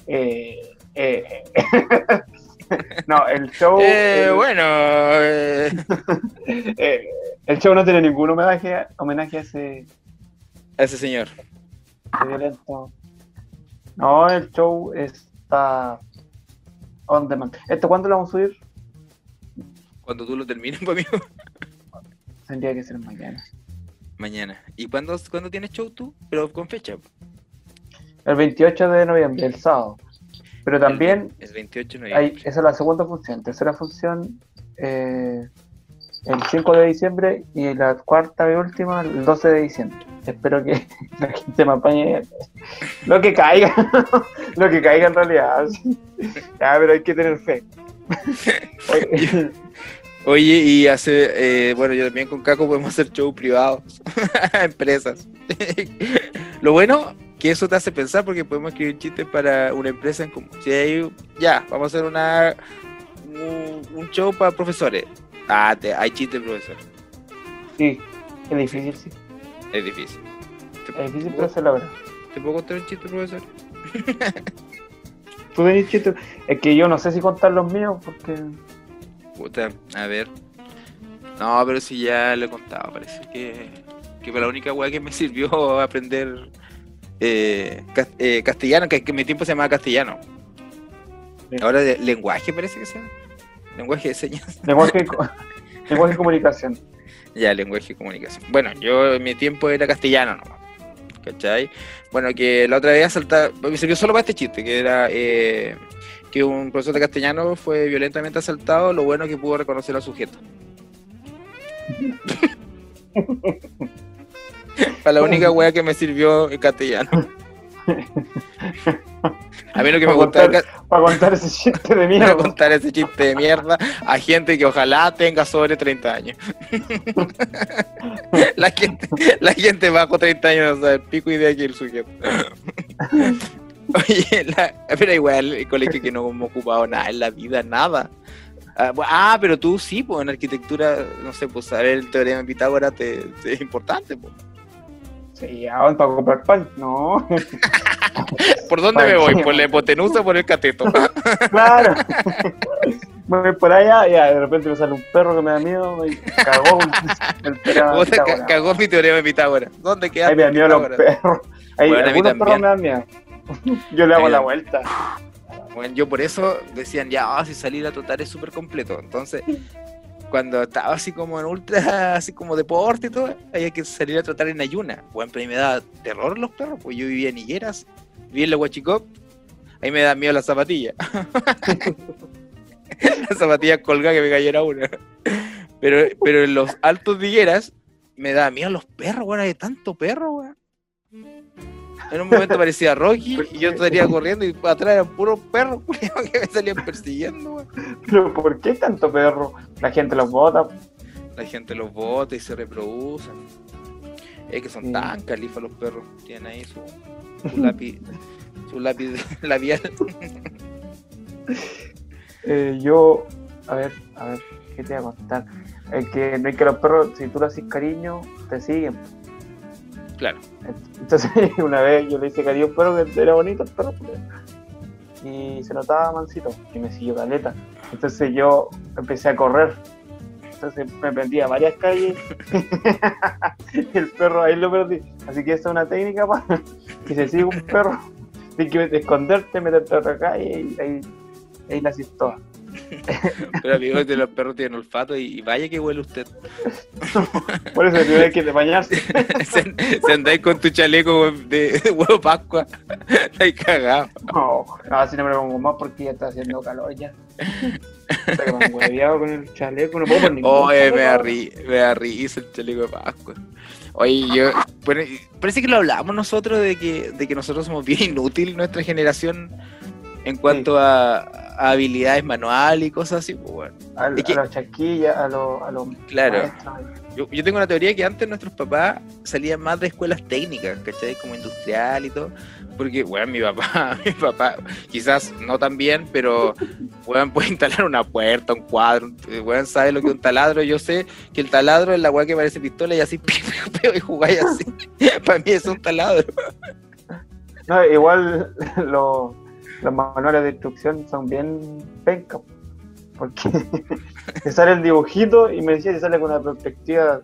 Eh, eh, (laughs) no, el show. Eh, el, bueno, (laughs) eh, el show no tiene ningún homenaje, homenaje a ese, a ese señor. ese violento. No, el show está on demand. ¿Esto cuándo lo vamos a subir? Cuando tú lo termines, (laughs) amigo. Tendría que ser mañana. Mañana. ¿Y cuándo, cuándo tienes show tú? Pero con fecha. El 28 de noviembre, el sábado. Pero también El 28 de hay, esa es la segunda función. Tercera función, eh, el 5 de diciembre y la cuarta y última, el 12 de diciembre. Espero que (laughs) la gente me apañe lo que caiga, (laughs) lo que caiga en realidad. Ya, pero hay que tener fe. (laughs) Oye, y hace, eh, bueno, yo también con Caco podemos hacer shows privados, empresas. Lo bueno que eso te hace pensar porque podemos escribir chistes para una empresa en común. Si hay, ya, vamos a hacer una un, un show para profesores. Ah, te- hay chistes de profesores. sí, es difícil, sí. Es difícil. ¿Te, Es difícil, pero se logra. ¿Te puedo contar un chiste, profesor? Tú tenés chistes. Es que yo no sé si contar los míos porque. Puta, a ver. No, pero si ya lo he contado, parece que, que fue la única weá que me (laughs) sirvió aprender eh, eh, castellano, que, que en mi tiempo se llamaba castellano. Ahora de lenguaje parece que se llama. Lenguaje de señas. Lenguaje, (laughs) lenguaje comunicación. Ya, lenguaje y comunicación. Bueno, yo en mi tiempo era castellano nomás. ¿Cachai? Bueno, que la otra vez asaltar, me sirvió solo para este chiste, que era eh, que un profesor de castellano fue violentamente asaltado, lo bueno que pudo reconocer al sujeto. (laughs) para la única wea que me sirvió en castellano. (laughs) A mí lo que me Para gusta del contar- ca- Para contar ese chiste de (laughs) mierda. contar ese chiste de mierda a gente que ojalá tenga sobre 30 años. (laughs) la, gente, la gente bajo 30 años no sabe el pico idea que el sujeto. Oye, la- pero igual el colegio que no hemos ocupado nada en la vida, nada. Ah, Ah, pero tú sí, pues en arquitectura, no sé, pues saber el teorema de Pitágoras te, te es importante. Pues. Sí, ahora para comprar pan. No. (laughs) ¿Por dónde me voy? ¿Por la hipotenusa o por el cateto? (laughs) claro. Me (laughs) voy por allá y ya, de repente me sale un perro que me da miedo y cagó el ca- Pitágoras. cagó mi teorema de Pitágoras. ¿Dónde queda? Ahí me da miedo los perros. Ahí, Bueno, algunos perros me dan miedo. Yo le hago Ahí la vuelta. Bueno, yo por eso decían, ya, ah, si salir a trotar es súper completo. Entonces, cuando estaba así como en ultra, (laughs) así como deporte y todo, había que salir a trotar en ayuna. Bueno, pero me daba terror los perros, pues yo vivía en Higueras, vivía en la Huachicop, ahí me da miedo las zapatillas. (laughs) las zapatillas colgadas que me cayera una. Pero, pero en los altos de Higueras me da miedo los perros, weón, hay tanto perro, weón. En un momento parecía Rocky (laughs) y yo estaría corriendo y atrás eran puros perros que me salían persiguiendo. Pero ¿por qué tanto perro? La gente los bota. La gente los bota y se reproducen. Es que son Sí. tan califas los perros. Tienen ahí su, su lápiz, (laughs) su lápiz (laughs) labial. Eh, yo, a ver, a ver, ¿qué te voy a contar? Es que no hay que los perros, si tú le haces cariño, te siguen. Claro. Entonces, (laughs) una vez yo le hice cariño a un perro que era bonito el perro. Y se notaba mansito y me siguió caleta. Entonces yo empecé a correr. Entonces me prendí a varias calles. (laughs) y el perro ahí lo perdí. Así que esa es una técnica para (laughs) que se siga un perro. Tienes que esconderte, meterte a otra calle y ahí, ahí la haces toda. Pero amigos de los perros tienen olfato y, y vaya que huele usted. (laughs) Por eso hay que bañarse. (laughs) si, si andáis con tu chaleco de, de huevo Pascua, (laughs) estáis cagados. No, así no me lo pongo más porque ya está haciendo calor ya. Puta que me han hueveado con el chaleco, no puedo por ningún Oye, me da, me da risa el chaleco de Pascua. Oye, yo. bueno, parece que lo hablamos nosotros de que, de que nosotros somos bien inútil nuestra generación en cuanto a, a habilidades manuales y cosas así. Pues, bueno. A, Es que- a los a los, a los Claro. Yo, yo tengo una teoría que antes nuestros papás salían más de escuelas técnicas, ¿cachai? Como industrial y todo. Porque, bueno, mi papá, (laughs) mi papá, quizás no tan bien, pero, weón, puede instalar una puerta, un cuadro, weón, sabe lo que es un taladro. Yo sé que el taladro es la weá que parece pistola y así, (laughs) piu, y jugáis así. (laughs) Para mí es un taladro. No, igual los, los manuales de instrucción son bien pencas. Porque (laughs) te sale el dibujito y me decía que sale con una perspectiva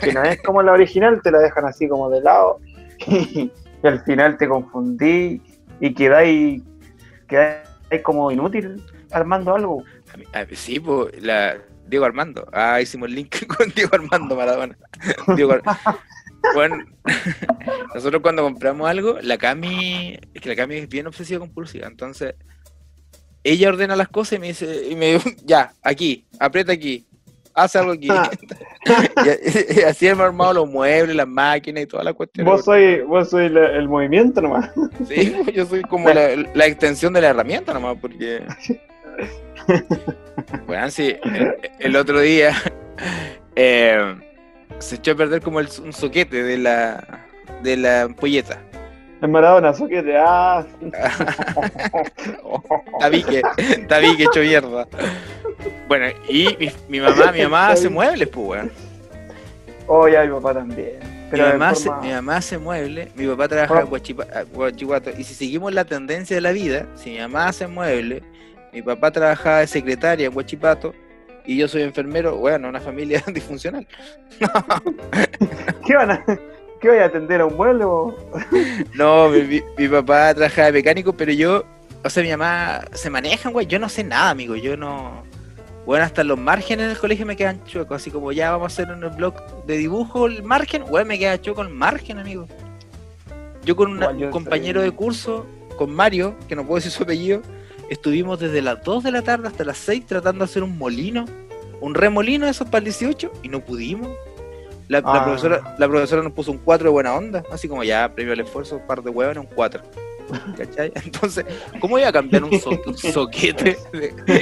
que no es como la original, te la dejan así como de lado. (laughs) Y, y al final te confundí y quedáis, quedáis como inútil armando algo. A mí- a mí- sí, pues, la, Diego Armando. Ah, hicimos el link (laughs) con Diego Armando Maradona. Diego Bueno, (laughs) nosotros cuando compramos algo, la Cami, es que la Cami es bien obsesiva compulsiva, entonces ella ordena las cosas y me dice, y me (laughs) ya, aquí, aprieta aquí, haz algo aquí. Ah. (laughs) y, y así hemos armado los muebles, las máquinas y toda la cuestión. Vos soy, vos soy la- el movimiento nomás. Sí, yo soy como la, la extensión de la herramienta nomás, porque. Bueno, sí, el, el otro día eh, se echó a perder como el- un soquete de la, de la ampolleta. En Maradona, soquete. Ah, (laughs) Tabique, tabique hecho mierda. Bueno, y mi, mi mamá, mi mamá (laughs) hace muebles, pues, weón. oh, ya mi papá también. Mi Pero mamá, forma- mi mamá hace muebles, mi papá trabaja en Guachipato. Y si seguimos la tendencia de la vida, si mi mamá hace muebles, mi papá trabajaba de secretaria en Guachipato y yo soy enfermero, bueno, una familia (laughs) disfuncional. ¿Qué van a, qué voy a atender a un mueble o? No, mi, mi- papá trabajaba de mecánico, pero yo, o sea, mi mamá se manejan, güey. Yo no sé nada, amigo. Yo no. Bueno, hasta los márgenes en el colegio me quedan chuecos. Así como ya vamos a hacer en el blog de dibujo el margen, güey, me queda chueco el margen, amigo. Yo con una- Igual yo un compañero soy- de curso, con Mario, que no puedo decir su apellido, estuvimos desde las 2 de la tarde hasta las 6 tratando de hacer un molino, un remolino de esos para el 18, y no pudimos. La, la Ah. profesora, la profesora nos puso un 4 de buena onda, así como ya, premio al esfuerzo, un par de huevos, un 4. (laughs) ¿Cachai? Entonces, ¿cómo iba a cambiar un, so- un soquete?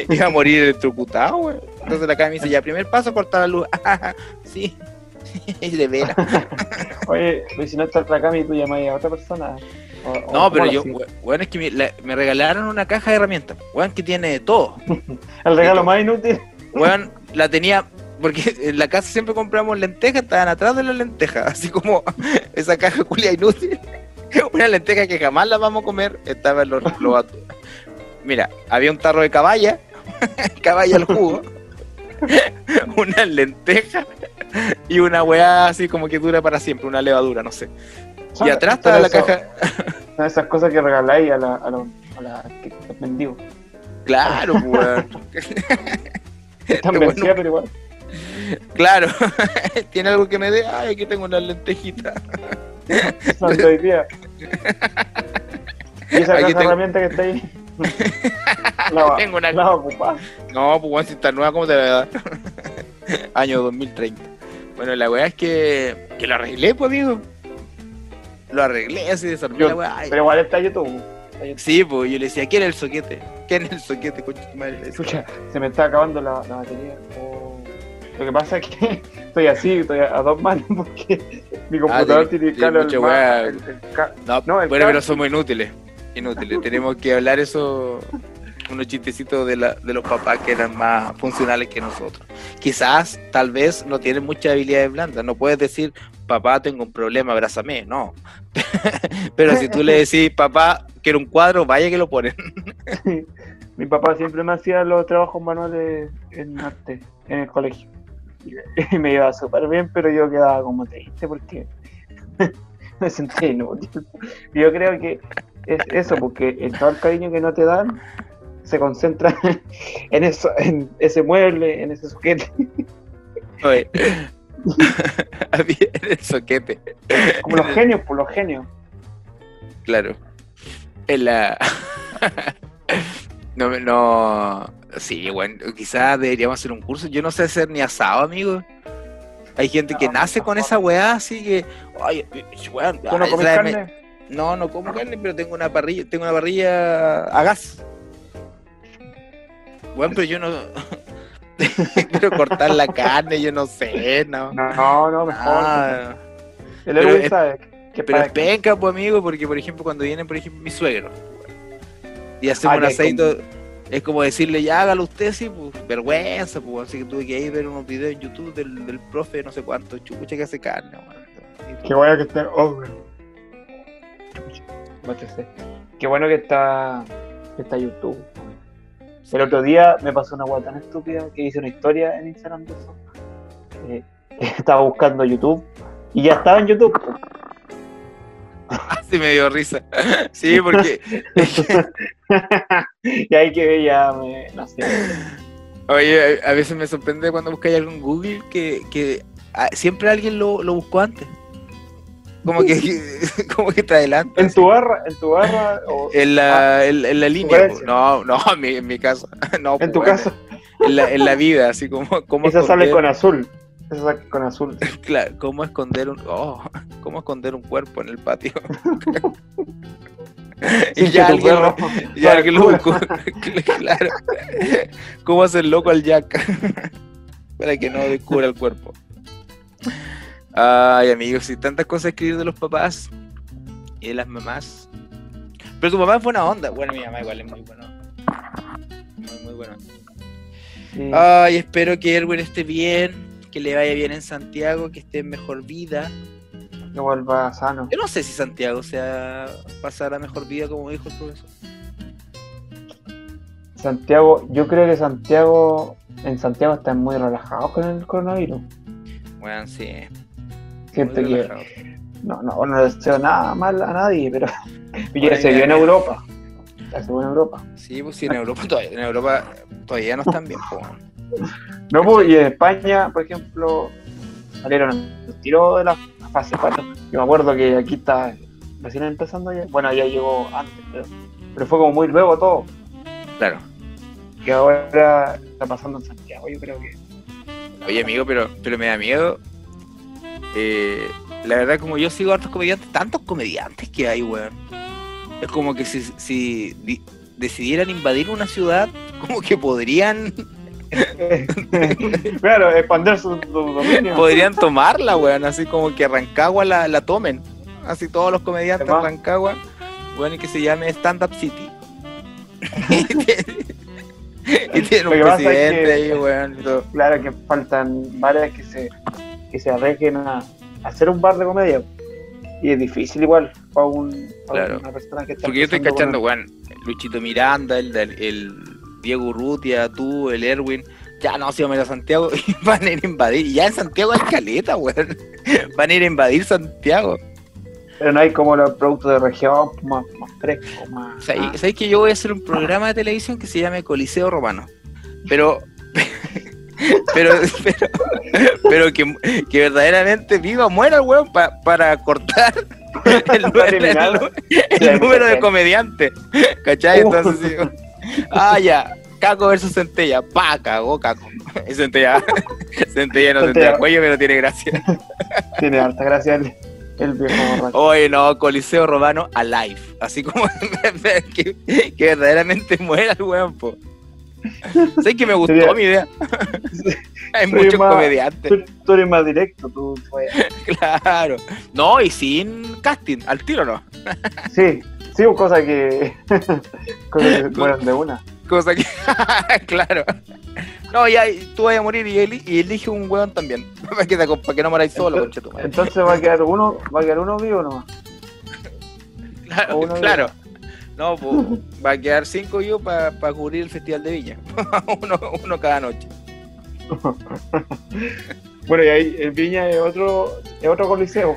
iba a morir electrocutado, güey. Entonces la cara me dice, ya, primer paso, cortar la luz. (laughs) sí, (laughs) de veras. Oye, no está la cama y tú llamas a otra persona. O- No, pero ¿cómo yo, bueno, es que me, la- me regalaron una caja de herramientas, weón, que tiene todo. (laughs) El regalo más inútil. Weón, (laughs) la tenía, porque (laughs) en la casa siempre compramos lentejas, estaban atrás de las lentejas, así como esa caja culia inútil. Una lenteja que jamás la vamos a comer, estaba en los, los Mira, había un tarro de caballa, caballa al jugo, una lenteja y una weá así como que dura para siempre, una levadura, no sé. Y atrás estaba la eso- caja, esas cosas que regaláis a la, a los a la, que, mendigos. claro, pues, weón. (laughs) (laughs) Están vencidas, weón- pero igual. Claro, (laughs) tiene algo que me dé, ay, aquí tengo una lentejita. Hoy día. Y esa tengo- herramientas que está ahí. la, Tengo una- la. No, pues weón, si está nueva, ¿cómo te va a dar? Año 2030. Bueno, la weá es que, que lo arreglé, pues, amigo. Lo arreglé, así desarmé Yo- la weá. Ay, Pero igual está YouTube. Sí, pues yo le decía, ¿quién es el soquete? ¿Quién es el soquete, concha tu madre? Escucha, se me está acabando la, la batería. Oh. Lo que pasa es que (laughs) estoy así, estoy a, a dos manos porque (laughs) mi computador tiene- tiene tiene cable ca- No, No, el bueno, pero somos inútiles. Inútiles. Tenemos que hablar eso, unos chistecitos de, la, de los papás que eran más funcionales que nosotros. Quizás, tal vez, no tienen muchas habilidades blandas. No puedes decir, papá, tengo un problema, abrázame. No. (laughs) pero si tú le decís, papá, quiero un cuadro, vaya que lo ponen. (laughs) Mi papá siempre me hacía los trabajos manuales en arte, en el colegio. (laughs) Y me iba súper bien, pero yo quedaba como triste porque me sentía inútil. Yo creo que es eso, porque en todo el cariño que no te dan, se concentra en eso, en ese mueble, en ese sujeto. Oye. (laughs) El soquete. Como los genios, por los genios. Claro. En la. (laughs) no, no. Sí, bueno, quizás deberíamos hacer un curso. Yo no sé hacer ni asado, amigo. Hay gente que No, nace con esa weá, así que. Ay, weón, ¿Tú no comes carne? No, no como carne, pero tengo una parrilla, tengo una parrilla a gas. Bueno, pero yo no. (laughs) Quiero cortar la carne, yo no sé, no. No, no, mejor. Ah, el pero Erwin es- sabe que pero es penca, pues amigo, porque por ejemplo cuando vienen, por ejemplo, mis suegros y hacemos Ah, un ya, aceito, es como decirle, ya hágalo usted, sí, pues vergüenza, pues así que tuve que ir a ver unos videos en YouTube del, del profe, no sé cuánto, chucha que hace carne, weón. Qué bueno que está. Oh. No. Qué bueno que está, que está YouTube. El otro día me pasó una guata tan estúpida que hice una historia en Instagram de eso. Eh, (laughs) estaba buscando YouTube y ya estaba en YouTube. (laughs) Sí me dio risa. (laughs) Sí, porque y ahí que ya me. No sé. oye, a a veces me sorprende cuando buscáis algo en Google que, que ah, siempre alguien lo, lo buscó antes. Como que, (laughs) como que te adelanta. En tu barra, en tu barra o (laughs) En la, en, en la línea. No, no, (laughs) en mi, en mi casa. No, en tu casa. En la, en la vida, así como. como Esa sale con azul. Esa sale con azul. Claro, ¿cómo esconder un oh, cómo esconder un cuerpo en el patio? y ya alguien, perro ya alguien lo buscó. claro. ¿Cómo hacer loco al Jack? Para que no descubra el cuerpo. Ay, amigos, y tantas cosas escribir de los papás y de las mamás. Pero tu mamá es buena onda. Bueno, mi mamá igual es muy buena. Muy, muy buena. Sí. Ay, espero que Erwin esté bien, que le vaya bien en Santiago, que esté en mejor vida. Que vuelva sano. Yo no sé si Santiago sea pasar a mejor vida como dijo el profesor. Santiago, yo creo que Santiago, en Santiago están muy relajados con el coronavirus. Bueno, sí. Siento que no, no, no deseo nada mal a nadie, pero (laughs) ya se vio en Europa. Ya se vio en Europa. Sí, pues sí, en Europa todavía, en Europa todavía no están bien. No, pues, y en España, por ejemplo, salieron el tiro de la fase 4. Yo me acuerdo que aquí está recién empezando ya. Bueno, ya llegó antes, pero, pero fue como muy luego todo. Claro. Que ahora está pasando en Santiago, yo creo que. Oye, amigo, pero, pero me da miedo. Eh, la verdad, como yo sigo a hartos comediantes, tantos comediantes que hay, weón. Es como que si, si di- decidieran invadir una ciudad, (laughs) como que podrían (laughs) claro, expandir su, su dominio. podrían tomarla, weón. Así como que Rancagua la, la tomen. Así todos los comediantes de Rancagua, weón, y que se llame Stand Up City. (laughs) y tiene un es presidente que- ahí, weón. y todo. Claro que faltan bares que se, que se arriesguen a, a hacer un bar de comedia. Y es difícil igual para, un, para Claro. una persona que está Porque yo estoy cachando, weón, Luchito Miranda, el, el, Diego Urrutia, tú, el Erwin. Ya no, si vamos a Santiago (laughs) y van a ir a invadir. Ya en Santiago hay caleta, weón. (laughs) Van a ir a invadir Santiago. Pero no hay como los productos de región más, más frescos, más... ¿Sabéis sabéis que yo voy a hacer un programa de televisión que se llame Coliseo Romano? Pero. (laughs) Pero, pero, pero que, que verdaderamente viva o muera el weón pa- para cortar el, número- el el número de comediantes. ¿Cachai? Uh. Entonces, sí, ah, ya. Caco versus Centella. Pa, cagó Caco. Centella, (laughs) Centella no Centella. cuello, pero tiene gracia. Tiene harta gracia el, el viejo borracho. Oye, no, Coliseo Romano alive. Así como (laughs) que, que verdaderamente muera el weón, po. (laughs) ¿Sabes que me gustó Sería- mi idea? (laughs) Hay muchos más- comediantes, Tú, tú eres más directo, tú... pues, (laughs) claro. No, y sin casting, al tiro no. Sí, sí, cosa que... cosas que mueren de una. Cosa que, claro. No, ya, tú vas a morir y, eli- y elige un weón también. Para que, para no moráis solo, Entonces-. Entonces va a quedar uno, va a quedar uno vivo nomás. Claro, uno claro. No, pues va a quedar cinco yo para cubrir el Festival de Viña. (laughs) uno, uno cada noche. (laughs) Bueno, y ahí en Viña es otro, es otro coliseo.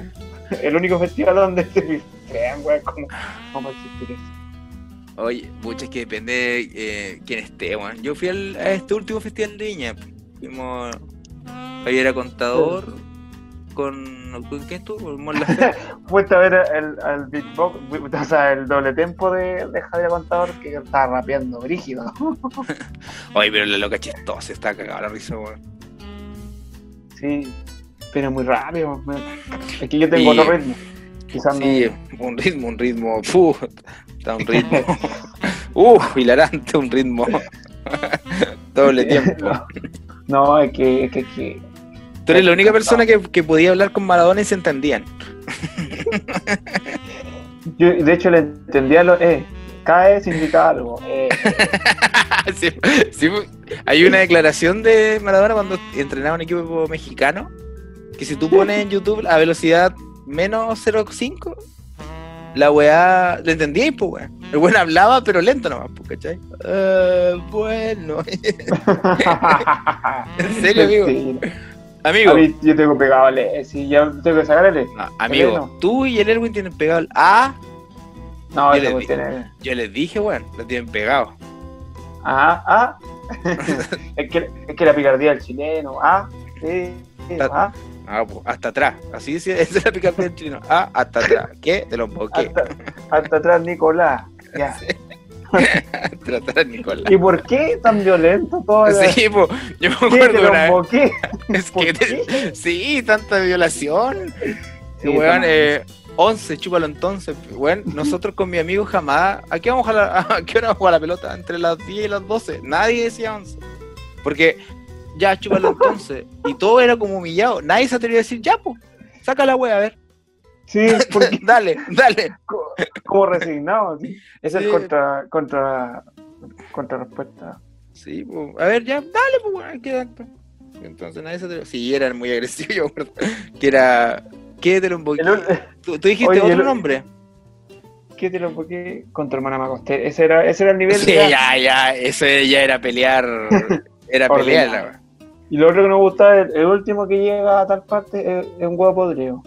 El único festival donde se crean, weón, como cómo existir eso. Oye, mucho es que depende de eh, quién esté, weón. Yo fui al- a este último festival de Viña. Fuimos. Javier era contador. Con. ¿Con quién estuvo? Con Mon (laughs) Laferte. Fuiste a ver el, el beatbox, o sea, el doble tempo de, de Javier Contador que estaba rapeando brígido. (laughs) Oye, pero la loca chistosa está cagada la risa, weón. Sí, pero muy rápido. me- Es que yo tengo Y- otro ritmo. Quizás Sí, un ritmo, un ritmo. fu, está un ritmo. (laughs) Uh, hilarante, un ritmo. Doble tiempo. No, no, es que, es que, es que Tú eres la única persona que, que podía hablar con Maradona y se entendían. (laughs) yo de hecho le entendía lo eh, cae significa algo. Eh, (laughs) Sí, sí, hay una declaración de Maradona cuando entrenaba un equipo mexicano que si tú pones en YouTube a velocidad menos 0.5 la weá le entendíais pues weón el weón hablaba pero lento nomás pues ¿cachai? Eh, bueno (laughs) en serio amigo Sí. Amigo A mí yo tengo pegado el E, si ya tengo que sacar el E. no, amigo tú y el Erwin tienen pegado el A No, Yo esa le cuestión es. yo les dije weón lo tienen pegado Ah, ah. (laughs) es, que, es que la picardía del chileno. Ah, sí, sí, La- ah. Ah, pues, hasta atrás. Así decía, (laughs) esa es la picardía en chino. Ah, hasta atrás. ¿Qué? Te lo emboqué. Hasta, hasta atrás, Nicolás. (laughs) Ya. (laughs) Hasta atrás, Nicolás. ¿Y por qué tan violento todo? la- Sí, pues, yo me ¿Qué? acuerdo ¿Te una emboqué? (laughs) Es ¿Por que te- sí, tanta violación. Sí, weón, eh, 11, chúpalo entonces. Weón, nosotros con mi amigo jamás. ¿A qué vamos a, la- (laughs) a qué hora vamos a jugar la pelota? Entre las 10 y las 12. Nadie decía 11. Porque ya, chúpalo entonces. Y todo era como humillado. Nadie se atrevía a decir, ya, pues, saca la wea, a ver. Sí, porque dale, dale. Co- (laughs) como resignado. ¿sí? Esa Sí. es contra, contra, contra respuesta. Sí, pues, a ver, ya, dale, pues. Entonces nadie se atrevió. Sí, eran muy agresivos, (laughs) yo me acuerdo. Que era. ¿Qué te lo emboqué? ¿Tú, tú dijiste Oye, otro el- nombre? ¿Qué te lo emboqué? Con tu hermana me acosté. Ese era, ese era el nivel. Sí, ya. ya, ya, eso ya era pelear. (laughs) Era pelear, la. Y lo otro que nos gustaba, el, el último que llega a tal parte es, es un huevo podrido.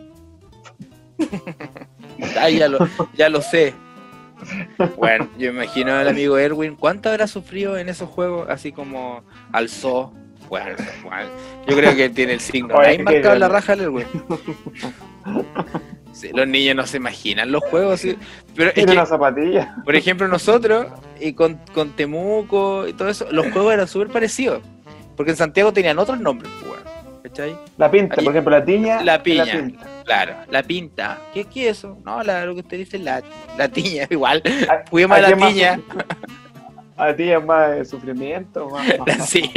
Ah, ya lo, ya lo sé. (laughs) Bueno, yo imagino al amigo Erwin, ¿cuánto habrá sufrido en esos juegos? Así como alzó. Bueno, bueno, yo creo que tiene el signo Oye, ahí marcado la raja el Erwin. Sí, los niños no se imaginan los juegos, sí. pero es que, una zapatilla. por ejemplo, nosotros y con, con Temuco y todo eso, los juegos eran súper parecidos. Porque en Santiago tenían otros nombres, ¿cachai? La pinta, Ahí- por ejemplo, la tiña. La piña. pinta. Claro, la pinta. ¿Qué, qué es eso? No, la, lo que usted dice es la, la tiña, (laughs) igual. Fuimos a la piña. (laughs) A la tiña es más de sufrimiento. Más, más- (laughs) Sí,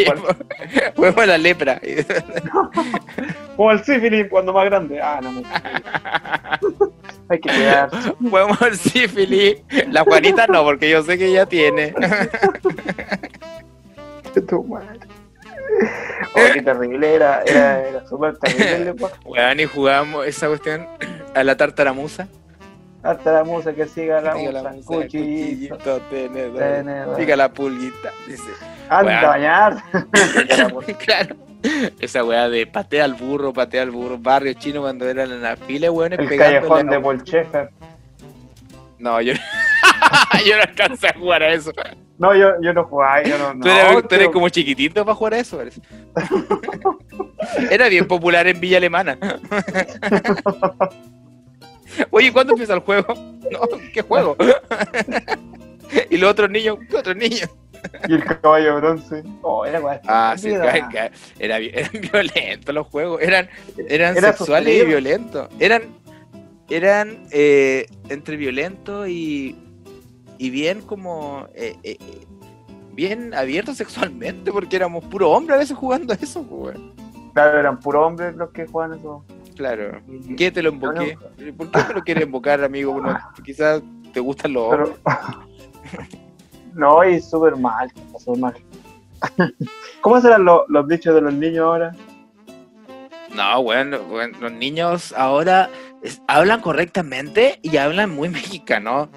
fuimos a la lepra. Como el sífilis cuando más grande. Ah, no. Hay que cuidarse. Fuimos al sífilis. La Juanita no, porque yo sé que ella tiene. Tu madre. Oh, qué terrible, era, era, era súper terrible. (laughs) Weón, y jugamos esa cuestión a la tartaramusa. Hasta la musa que siga la musa, cuchillito, cuchillito, tenedor. tenedor. Diga la pulguita. Dice. Anda a bañar. (laughs) (laughs) claro. Esa weá de patea al burro, patea al burro, barrio chino cuando eran en la fila, weón, El callejón de Paul Schaeffer. No, yo, yo no alcancé a jugar a eso. No, yo, yo no jugaba, yo no. Tú no, eres, tú eres como chiquitito para jugar a eso. parece. Era bien popular en Villa Alemana. Oye, ¿cuándo empieza el juego? No, ¿qué juego? y los otros niños, ¿qué otros niños? Y el caballo bronce. Oh, era guay. Ah, sí, Era- era, (laughs) eran violentos los juegos, eran, eran Era sexuales y sostenido. violentos. Eran, eran eh, entre violentos y, y bien como eh, eh, eh, bien abiertos sexualmente, porque éramos puro hombre a veces jugando a eso, pues, weón. Claro, eran puros hombres los que juegan eso. Claro. ¿Qué te lo emboqué? ¿Por qué me lo quieres embocar, amigo? Uno- quizás te gustan los hombres. (laughs) No, y súper mal, súper mal. (laughs) ¿Cómo serán los, los dichos de los niños ahora? No, bueno, bueno, los niños ahora es- hablan correctamente y hablan muy (laughs) mexicano.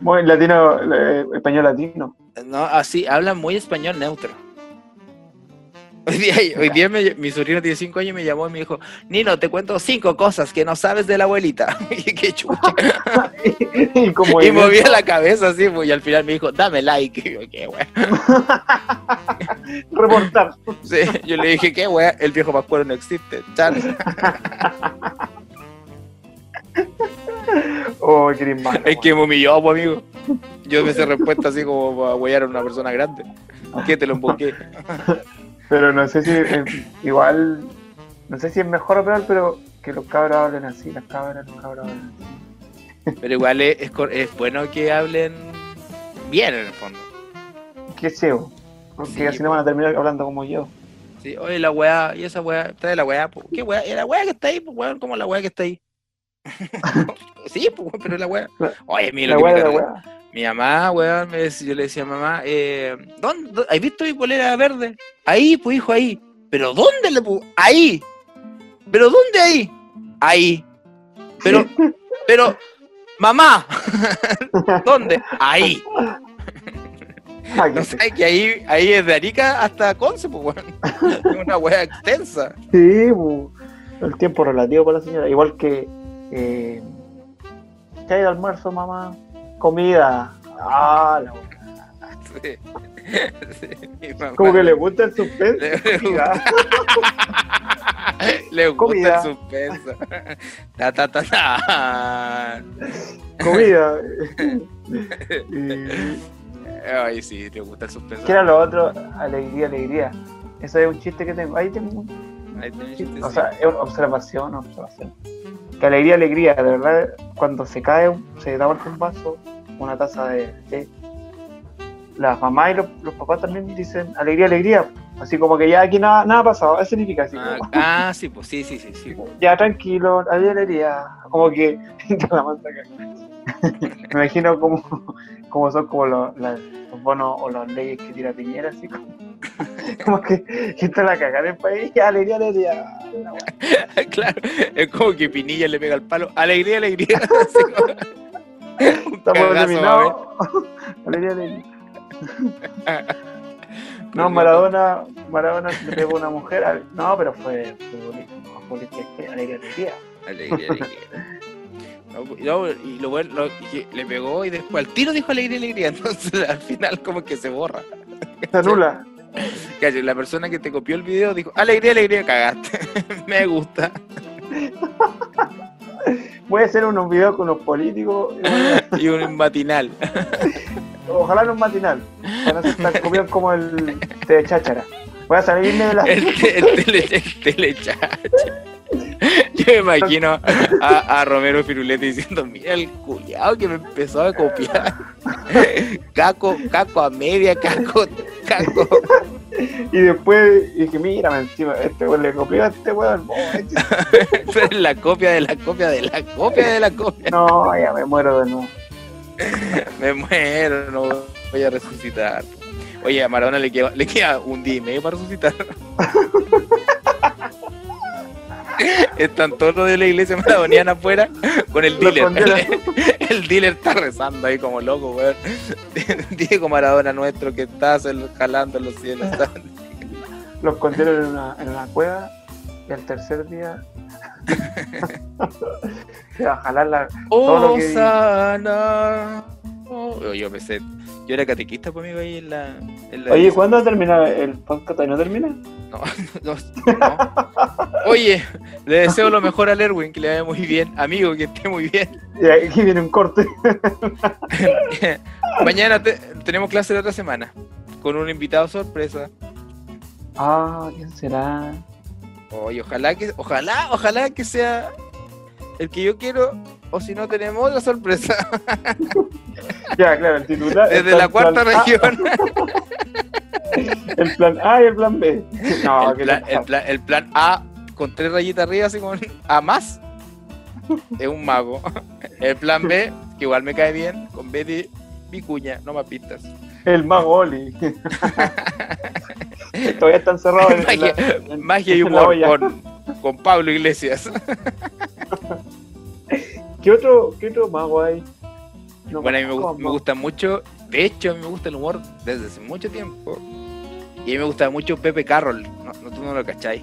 Muy latino, eh, español latino. No, así, hablan muy español neutro. (laughs) Hoy día, hoy día me- mi sobrino tiene 5 años y me llamó y me dijo, Nino, te cuento cinco cosas que no sabes de la abuelita. (laughs) y qué chucha. (laughs) y como Y movía la cabeza así, pues, y al final me dijo, dame like. Y yo, qué wea. reportar. Sí, yo le dije, qué wea, el viejo Pascuero no existe. Chan. Oh, qué (laughs) Es que me humilló, pues, amigo. Yo me hice respuesta así como para huellar a una persona grande. ¿Qué te lo emboqué? Pero no sé si eh, igual, no sé si es mejor o peor, pero que los cabros hablen así, las cabras, los cabros hablen así. Pero igual es, es bueno que hablen bien en el fondo. Qué cebo. Porque Sí, así no van a terminar hablando como yo. Sí, oye, la weá, y esa weá, trae la weá, po. ¿qué weá? ¿Y la weá que está ahí, pues weón, como la weá que está ahí. Sí, pues pero la weá. Oye, mira La weá la weá. Mi mamá, weón, yo le decía a mamá, eh, ¿dónde, dó- ¿has visto mi polera verde? Ahí, pues hijo, ahí. ¿Pero dónde le pu- Ahí. ¿Pero dónde ahí? Ahí. Pero, (laughs) pero, mamá, (laughs) ¿dónde? Ahí. Ah, (laughs) No sé, que ahí, ahí es de Arica hasta Conce, pues weón. Es una weá extensa. Sí, bu, el tiempo relativo para la señora. Igual que. Eh, ¿Qué hay de almuerzo, mamá? Comida. Ah, la weá. Sí. (laughs) Sí, mi mamá. Como que le gusta el suspense. Le- (laughs) Comida. Le gusta Comida. el suspenso. Ta, ta, ta, ta. Comida. (laughs) y, Ay, sí, le gusta el suspenso. ¿Qué era lo otro? Alegría, alegría. Eso es un chiste que tengo. Ahí tengo un Ahí tenés chiste. chiste, O sí. sea, es una observación, una observación. Que alegría, alegría. De verdad, cuando se cae, se da un vaso, una taza de té. Las mamás y los, los papás también dicen alegría, alegría. Así como que ya aquí nada, nada ha pasado. Eso significa así. Ah, como, ah, sí, pues sí, sí, sí, sí. (laughs) ya tranquilo, alegría, alegría. Como que (laughs) la caga. (laughs) Me imagino como, como son como los, los bonos o las leyes que tira Piñera, así como, como que, está la cagada del país, ya, alegría, alegría. Claro, es como que Pinilla le pega el palo. Alegría, alegría. Estamos terminados. alegría, alegría. No, Maradona, Maradona le pegó a una mujer. No, pero fue futbolista. alegría, alegría. Alegría, alegría. No, no, y lo bueno, lo- y le pegó y después al tiro dijo alegría, alegría. (laughs) Entonces al final como que se borra. Se anula. La persona que te copió el video dijo alegría, alegría, cagaste. (laughs) Me gusta. Voy a hacer unos videos con los políticos. (laughs) Y un matinal. Ojalá no un matinal. Para no ser tan comido como el de cháchara. Voy a salirme de la. El, te- el tele, el. Yo me imagino a, a Romero Firulete diciendo, mira el culiao que me empezó a copiar. Caco, caco a media, caco, caco. Y después dije, mira, encima, este weón le copió a este weón. Tú eres (laughs) la copia de la copia de la copia de la copia. No, ya me muero de nuevo. (laughs) Me muero, no voy a resucitar. Oye, a Maradona le queda, le queda un día y medio para resucitar. (laughs) Están todos los de la iglesia maradoniana afuera con el dealer. (laughs) El, dealer está rezando ahí como loco, weón. Diego Maradona nuestro que está jalando en los cielos. Lo escondieron en una, en una cueva. Y al tercer día. Se va a jalar la. Que- Osana. Oh, yo pensé, yo era catequista conmigo ahí en la. en la Oye, ¿cuándo termina el podcast? ¿Y no termina? No, (laughs) no, no. Oye, le deseo lo mejor al Erwin, que le vaya muy bien. Amigo, que esté muy bien. Y aquí viene un corte. (laughs) Mañana te- tenemos clase de otra semana, con un invitado sorpresa. Ah, ¿quién será? Oye, ojalá que, ojalá, ojalá que sea el que yo quiero, o si no tenemos otra sorpresa. (laughs) Ya, claro, el titular. Desde la cuarta región. (laughs) El plan A y el plan B. No, el, que plan, el, plan, el plan A con tres rayitas arriba, así con (laughs) A más, es un mago. El plan B, que igual me cae bien, con B de Vicuña, no más pistas. El mago Oli. (laughs) Todavía están cerrados en, en la- Magia, en- magia y humor con, con Pablo Iglesias. (laughs) ¿Qué otro, ¿Qué otro mago hay? No Bueno, a mí me, conozco gu- me gusta mucho, de hecho, a mí me gusta el humor desde hace mucho tiempo. Y a mí me gusta mucho Pepe Carroll, no, no tú no lo cacháis.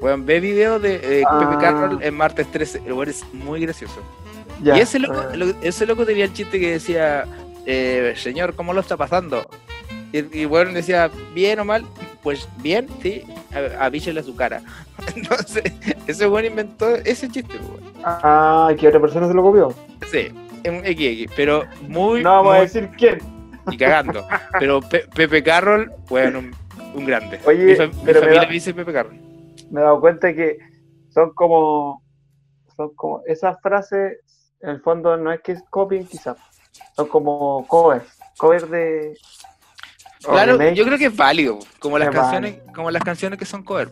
Bueno, ve videos de eh, Ah. Pepe Carroll en martes 13, el weón es muy gracioso. Ya, y ese loco, eh, lo- ese loco tenía el chiste que decía, eh, señor, ¿cómo lo está pasando? Y, y bueno, decía, bien o mal, pues bien, sí, avísele a su cara. (laughs) Entonces, ese weón inventó ese chiste, weón. Ah, ¿qué otra persona se lo copió? Sí, es un XX, pero muy, No vamos a decir quién. y cagando. Pero Pe- Pepe Carroll, bueno, un, un grande. Oye, mi, fa- mi pero me familia da- me dice Pepe Carroll. Me he dado cuenta que son como. Son como. Esas frases, en el fondo, no es que es copying, quizás. Son como covers. Covers de. Claro, remake. yo creo que es válido, como las Es canciones, como las canciones que son cover.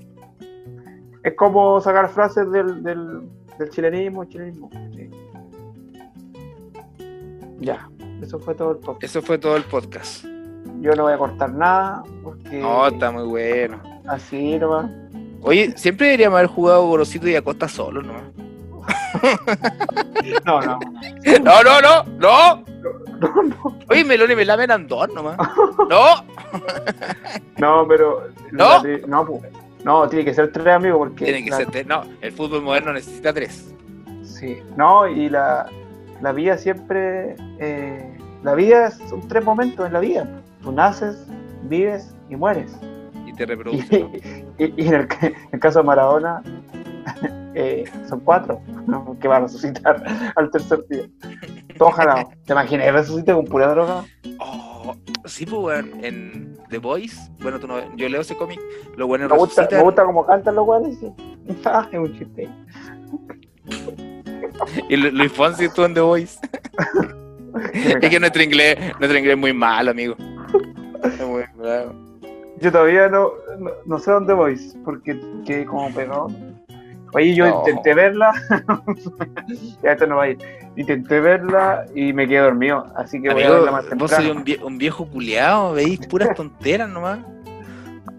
Es como sacar frases del, del, del chilenismo, chilenismo. sí. Ya, eso fue todo el podcast. Eso fue todo el podcast. Yo no voy a cortar nada, porque No, está muy bueno. así nomás. Oye, siempre deberíamos haber jugado Gorosito y Acosta solo, ¿no? (laughs) (laughs) No, no. No, no, no, no. Oye, Melón y Melame eran dos nomás. (laughs) No. No, pero. ¿No? la no, no, tiene que ser tres amigos porque. Tienen que la- ser tres. No, el fútbol moderno necesita tres. Sí, no, y la, la vida siempre. eh, la vida son tres momentos en la vida. Tú naces, vives y mueres. Y te reproduce. ¿no? (laughs) y, y en el, en el caso de Maradona, eh, son cuatro que va a resucitar (laughs) al tercer día. Todo jalado. ¿Te imaginas? ¿Resucita con pura droga? Oh, sí, pues, weón, en The Voice, bueno, tú no, yo leo ese cómic, los buenos Me gusta, resucitan, me gusta cómo cantan los guanes. Sí. (laughs) Ah, es un chiste. y Lu- Luis Fonsi estuvo en The Voice. (laughs) es que nuestro inglés, nuestro inglés es muy malo, amigo. Es muy malo. Yo todavía no, no, no sé dónde voy, porque quedé como pegado. Oye, yo No. intenté verla, (laughs) ya esto no va a ir. Intenté verla y me quedé dormido, así que voy a verla más Amigo, vos sois temprano. un, vie- un viejo culiado, veis puras (laughs) tonteras nomás.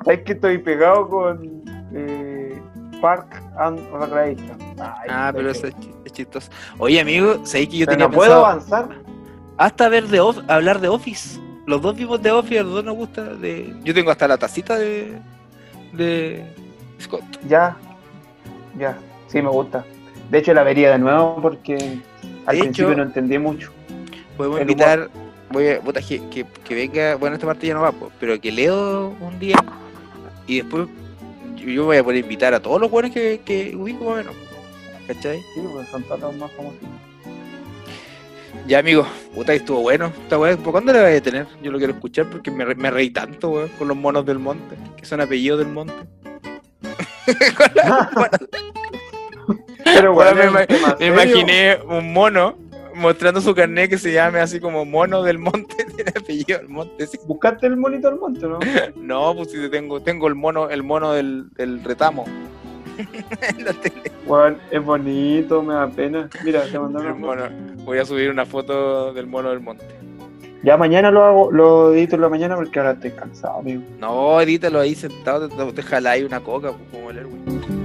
¿Sabes que estoy pegado con eh, Park and Recreation? Ay, Ah, pero eso es, es chistoso. Oye, amigo, sabéis que yo Pero tenía no puedo pensado avanzar. hasta ver de Of- hablar de Office. Los dos vimos de Office, los dos nos gusta. De... Yo tengo hasta la tacita de, de Scott. Ya, ya, sí me gusta. De hecho, la vería de nuevo porque al De principio hecho- no entendí mucho. Podemos El invitar, voy a, puta, que, que, que venga, bueno, esta parte ya no va, pero que leo un día y después yo, voy a poder invitar a todos los buenos que, que ubico más o menos. ¿Cachai? Sí, pues son todos más famosos. Ya, amigo, puta, estuvo bueno. Esta weá, ¿por cuándo la voy a tener? Yo lo quiero escuchar porque me, me reí tanto, weón, con los monos del monte, que son apellidos del monte. Pero Bueno, bueno, me, imaginé un mono mostrando su carnet que se llame así como mono del monte, (laughs) tiene apellido del monte. sí. Buscaste el monito del monte, ¿no? No, pues si tengo, tengo el mono, el mono del, del retamo. En la tele, Bueno, es bonito, me da pena. Mira, te mandaron. Voy a subir una foto del mono del monte. Ya mañana lo hago, lo edito en la mañana porque ahora estoy cansado, amigo. No, edítalo ahí sentado, te, te, te jaláis una coca, pues, como el Erwin.